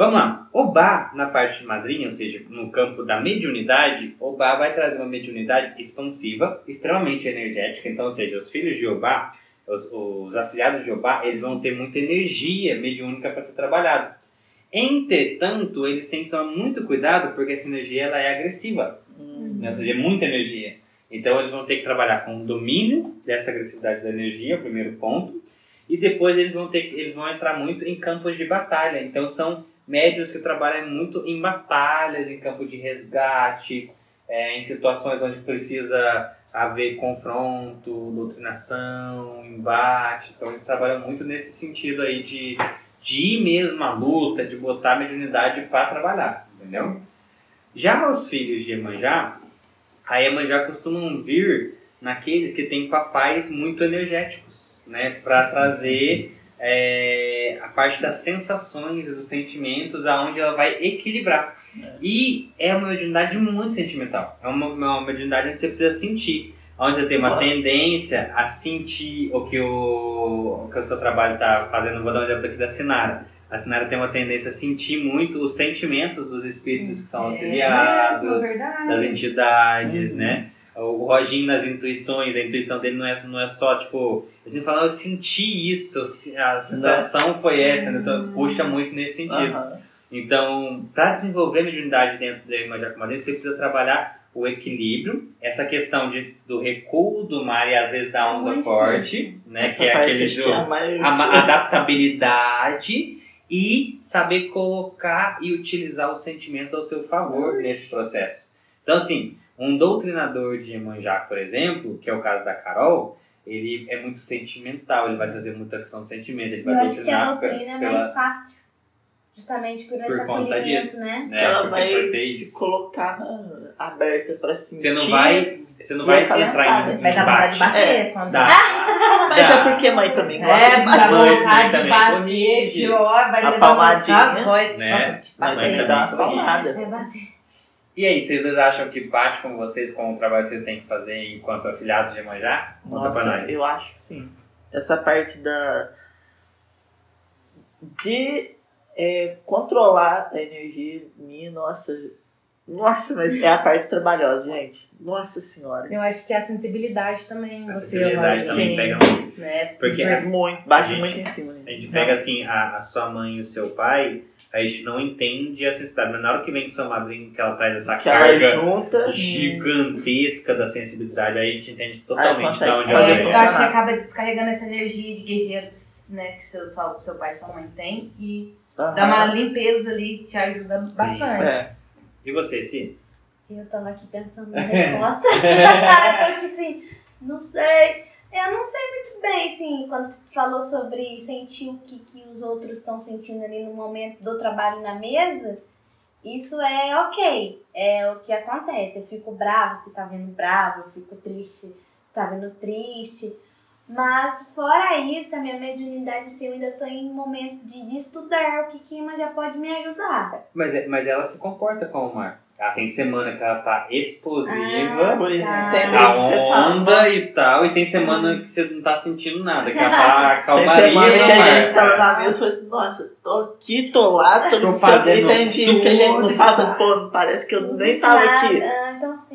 Vamos lá. Obá, na parte de madrinha, ou seja, no campo da mediunidade, Obá vai trazer uma mediunidade expansiva, extremamente energética. Então, ou seja, os filhos de Obá, os, os afiliados de Obá, eles vão ter muita energia mediúnica para ser trabalhado. Entretanto, eles têm que tomar muito cuidado porque essa energia ela é agressiva Hum, né? ou seja, é muita energia. Então eles vão ter que trabalhar com o domínio dessa agressividade da energia, o primeiro ponto, e depois eles vão ter eles vão entrar muito em campos de batalha. Então são médios que trabalham muito em batalhas, em campo de resgate, é, em situações onde precisa haver confronto, doutrinação, embate. Então eles trabalham muito nesse sentido aí de, de ir mesmo à luta, de botar a mediunidade para trabalhar, entendeu? Já os filhos de Iemanjá, a Iemanjá costumam vir naqueles que têm papais muito energéticos, né? Para trazer é, a parte das sensações e dos sentimentos, aonde ela vai equilibrar. E é uma mediunidade muito sentimental. É uma, uma mediunidade onde você precisa sentir. Onde você tem uma Nossa. tendência a sentir o que o, o que o seu trabalho está fazendo. Vou dar um exemplo aqui da Sinara. A Sinara tem uma tendência a sentir muito os sentimentos dos espíritos que são auxiliados, É mesmo, verdade. das entidades, né? O Roginho nas intuições, a intuição dele não é, não é só, tipo, assim, falar, eu senti isso, a sensação foi essa, né? então puxa muito nesse sentido. aham. Então, para desenvolver a mediunidade dentro da Imanjá Kumadense, você precisa trabalhar o equilíbrio, essa questão de, do recuo do mar e às vezes da onda forte, né? Que é aquele do, é mais... a adaptabilidade e saber colocar e utilizar os sentimentos ao seu favor nesse processo. Então, assim, um doutrinador de Iemanjá, por exemplo, que é o caso da Carol, ele é muito sentimental, ele vai trazer muita questão de sentimento, ele vai Eu acho que a doutrinar doutrina é pela- mais fácil. Justamente por, esse por conta acolhimento, disso, né? né? ela Porque vai se colocar aberta pra sentir. Você não vai, você não vai entrar em Vai dar vontade de bater. quando... Dá. <laughs> Mas Dá. é porque mãe também gosta É, de bater. Mãe de também bater, corrige. que ó, vai A levar palmadinha, uma voz né? tipo, Mãe também palmadas. É bater. E aí, vocês acham que bate com vocês, com o trabalho que vocês têm que fazer enquanto afiliados de Iemanjá? Conta pra Nossa, nós. eu acho que sim. Essa parte da. de é, controlar a energia minha, nossa. Nossa, mas é a parte trabalhosa, gente. Nossa senhora. Eu acho que é a sensibilidade também. A você sensibilidade vai- também Sim. pega muito. Né? Porque Mas- Muito, bate A gente- muito em cima. A gente pega assim, a, a sua mãe e o seu pai, a gente não entende a sensibilidade, mas na hora que vem sua madrinha, que ela traz essa que carga junta. gigantesca da sensibilidade, aí a gente entende totalmente de onde ela É, vem. eu acho que acaba descarregando essa energia de guerreiros, né? Que seu, seu pai e sua mãe têm e Aham. dá uma limpeza ali que ajuda Sim. bastante. É. E você, Si? Eu tava aqui pensando na <laughs> resposta. <laughs> eu tô aqui assim. Não sei. Eu não sei muito bem, assim, quando você falou sobre sentir o que, que os outros estão sentindo ali no momento do trabalho na mesa. Isso é ok. É o que acontece. Eu fico brava, você tá vendo bravo, eu fico triste, você tá vendo triste. Mas fora isso, a minha mediunidade, assim, eu ainda tô em momento de, de estudar o que que já pode me ajudar. Mas, é- mas ela se comporta como uma. Ela tem semana que ela tá explosiva, Ah, Por isso tá. que tem a você fala. onda e tal, e tem semana que você não tá sentindo nada, que ela tá <laughs> Tem calmaria. semana que a gente mar. tá na mesa e fala assim, nossa, tô aqui, tô lá, tô fazendo E tem dias que a gente não tudo. fala, mas, pô, parece que eu Não nem tava nada. aqui.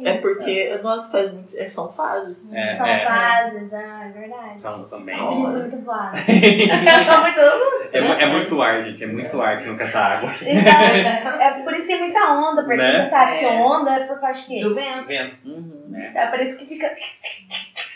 É porque, nossa, faz, muito- é, são fases. É, São é. fases, ah, é verdade. São, são bem. Eu sou muito voada. <laughs> Eu sou muito. É, é muito ar, gente, é muito ar que não essa água. Então, é por isso que tem muita onda, porque Né? você sabe que É. onda é por causa quê? Do vento. Vendo? Uhum. É por isso que fica.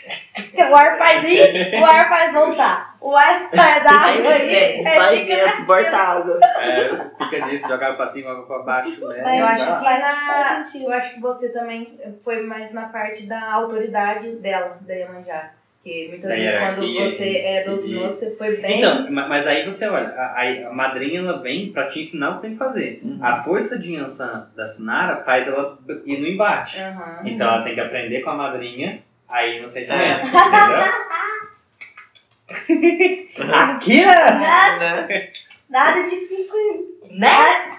<laughs> O ar faz ir, o ar faz voltar. O ar faz água ir. É, vai fica- vento, volta água. É, fica nisso, joga água pra cima, água pra baixo, né? Mas Eu acho que faz- na, faz sentido. eu acho que você também foi mais na parte da autoridade dela, da Iemanjá. Porque muitas Da vezes quando você é doutrinou, você foi bem. Então, ma- mas aí você olha, a, a- a madrinha ela vem pra te ensinar o que você tem que fazer. Uhum. A força de Yansan da Sinara faz ela ir no embate. Aham. Então ela tem que aprender com a madrinha aí no sentimento, É. <laughs> entendeu? Akira! Nada, Né? nada de fico. Né?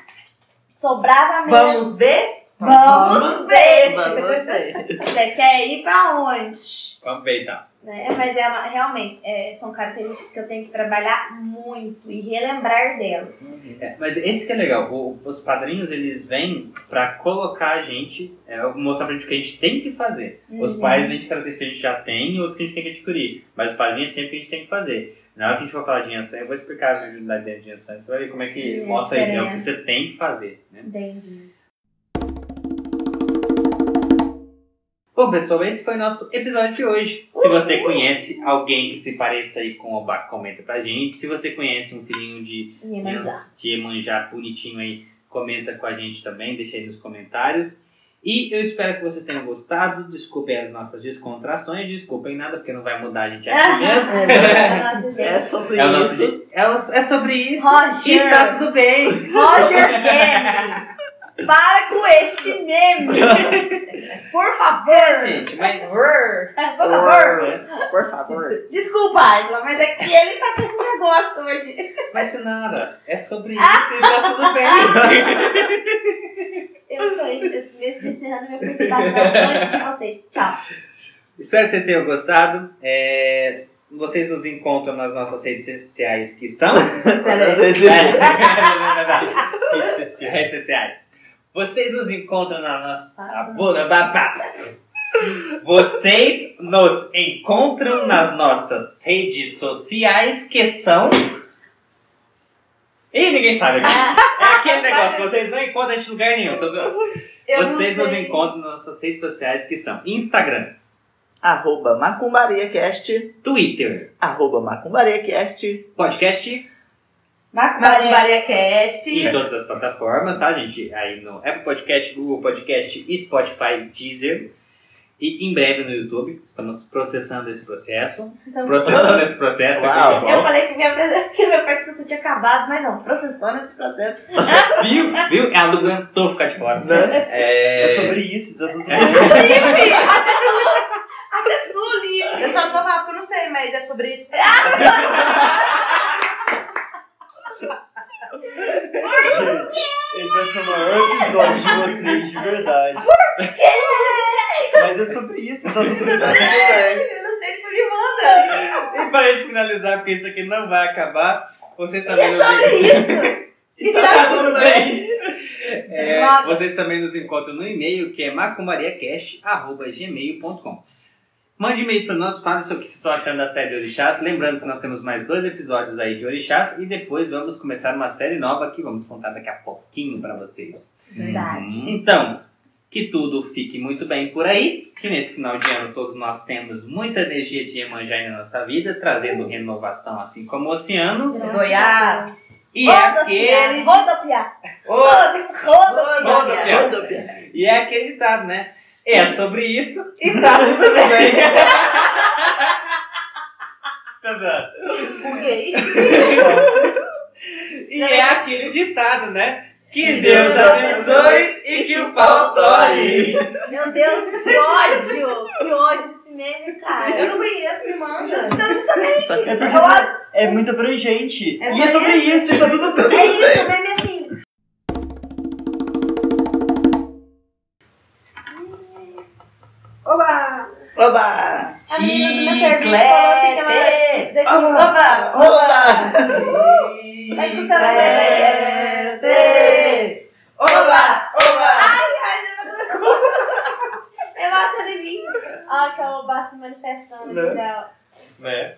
Sobrava mesmo. Vamos ver? Vamos ver. Vamos ver. Você quer ir pra onde? Vamos ver então. Né? Mas é uma- realmente é, são características que eu tenho que trabalhar muito e relembrar delas. É, mas esse que é legal, o- os padrinhos eles vêm pra colocar a gente, é, mostrar pra gente o que a gente tem que fazer. Os Uhum. pais vêm de características que a gente já tem e outros que a gente tem que adquirir. Mas o padrinho é sempre o que a gente tem que fazer. Na hora que a gente for falar de Yansan, eu vou explicar a dentro de Yansan. Você vai ver como é que É, mostra isso, é o que você tem que fazer. Né? Entendi. Bom, pessoal, esse foi o nosso episódio de hoje. Se você conhece alguém que se pareça aí com o Obá, comenta pra gente. Se você conhece um filhinho de Iemanjá. de Iemanjá bonitinho aí, comenta com a gente também, deixa aí nos comentários. E eu espero que vocês tenham gostado. Desculpem as nossas descontrações, desculpem nada, porque não vai mudar, a gente é assim <laughs> mesmo. Nossa, É gente. sobre É, nosso, isso. je- é, é sobre isso. Roger. E tá tudo bem. Roger <laughs> Game. Para com este meme. Por favor. É, gente, mas. Por favor. Por favor. Desculpa, Isla, mas é que ele tá com esse negócio hoje. Mas Sinara, é sobre isso e tá tudo bem. Eu tô mesmo encerrando minha participação antes de vocês. Tchau. Espero que vocês tenham gostado. É, Vocês nos encontram nas nossas redes sociais que são. <laughs> Vezes- É. <laughs> Redes sociais. Vocês nos encontram na nossa. Ah. Bula babá. Vocês nos encontram nas nossas redes sociais que são. Ih, ninguém sabe aqui. É aquele negócio, vocês não encontram a gente em lugar nenhum. Tô zoando. Eu não Vocês nos sei. encontram nas nossas redes sociais que são Instagram, Arroba MacumbariaCast. Twitter, Arroba MacumbariaCast. podcast Macumbaria Cast. e em todas as plataformas, tá, gente? Aí no Apple Podcast, Google Podcast, Spotify, Deezer. E em breve no YouTube. Estamos processando esse processo. Então, Processando esse processo. Uau. eu falei que minha, que minha participação tinha acabado, mas não, processando esse processo. <laughs> Viu? Viu? Ela não aguentou ficar de fora. Né? É... É sobre isso, tá tudo bem. Livre! Até tu, livre! Eu só não vou falar porque eu não sei, mas é sobre isso. <laughs> Gente, esse vai ser o maior episódio de vocês, de verdade. Por quê? Mas é sobre isso, tá tudo bem. Tá. Eu não sei por que manda. E para gente finalizar, porque isso aqui não vai acabar, vocês também É nos sobre isso! E tá tudo bem. <laughs> É, vocês também nos encontram no e-mail que é macumbariacast.gmail.com Mande e-mails para nós, fale sobre o que vocês estão achando da série de Orixás. Lembrando que nós temos mais dois episódios aí de Orixás e depois vamos começar uma série nova que vamos contar daqui a pouquinho para vocês. Verdade. Então, que tudo fique muito bem por aí, que nesse final de ano todos nós temos muita energia de Iemanjá na nossa vida, trazendo renovação assim como o oceano. Goiás. E é aquele... Rodopiar! Rodopiar! Rodopiar. Rodopia. E é aquele ditado, né? É sobre isso e tá tudo bem. Tá? Buguei. E é aquele ditado, né? Que Deus abençoe e que o pau tore. Meu Deus, que ódio! Que ódio desse meme, Eu cara. não conheço, me manda. Então, justamente. É porque é muito abrangente. É e é sobre isso? isso, e tá tudo É bem. isso, o meme é assim. Oba! Oba! A menina do meu serviço falou assim que ela. Chiclete! daqui- Oba! Oba! Tá escutando a voz Chiclete! Oba! Oba! Eu acho ele lindo. Olha que é o Obá se manifestando. Né? legal. Né?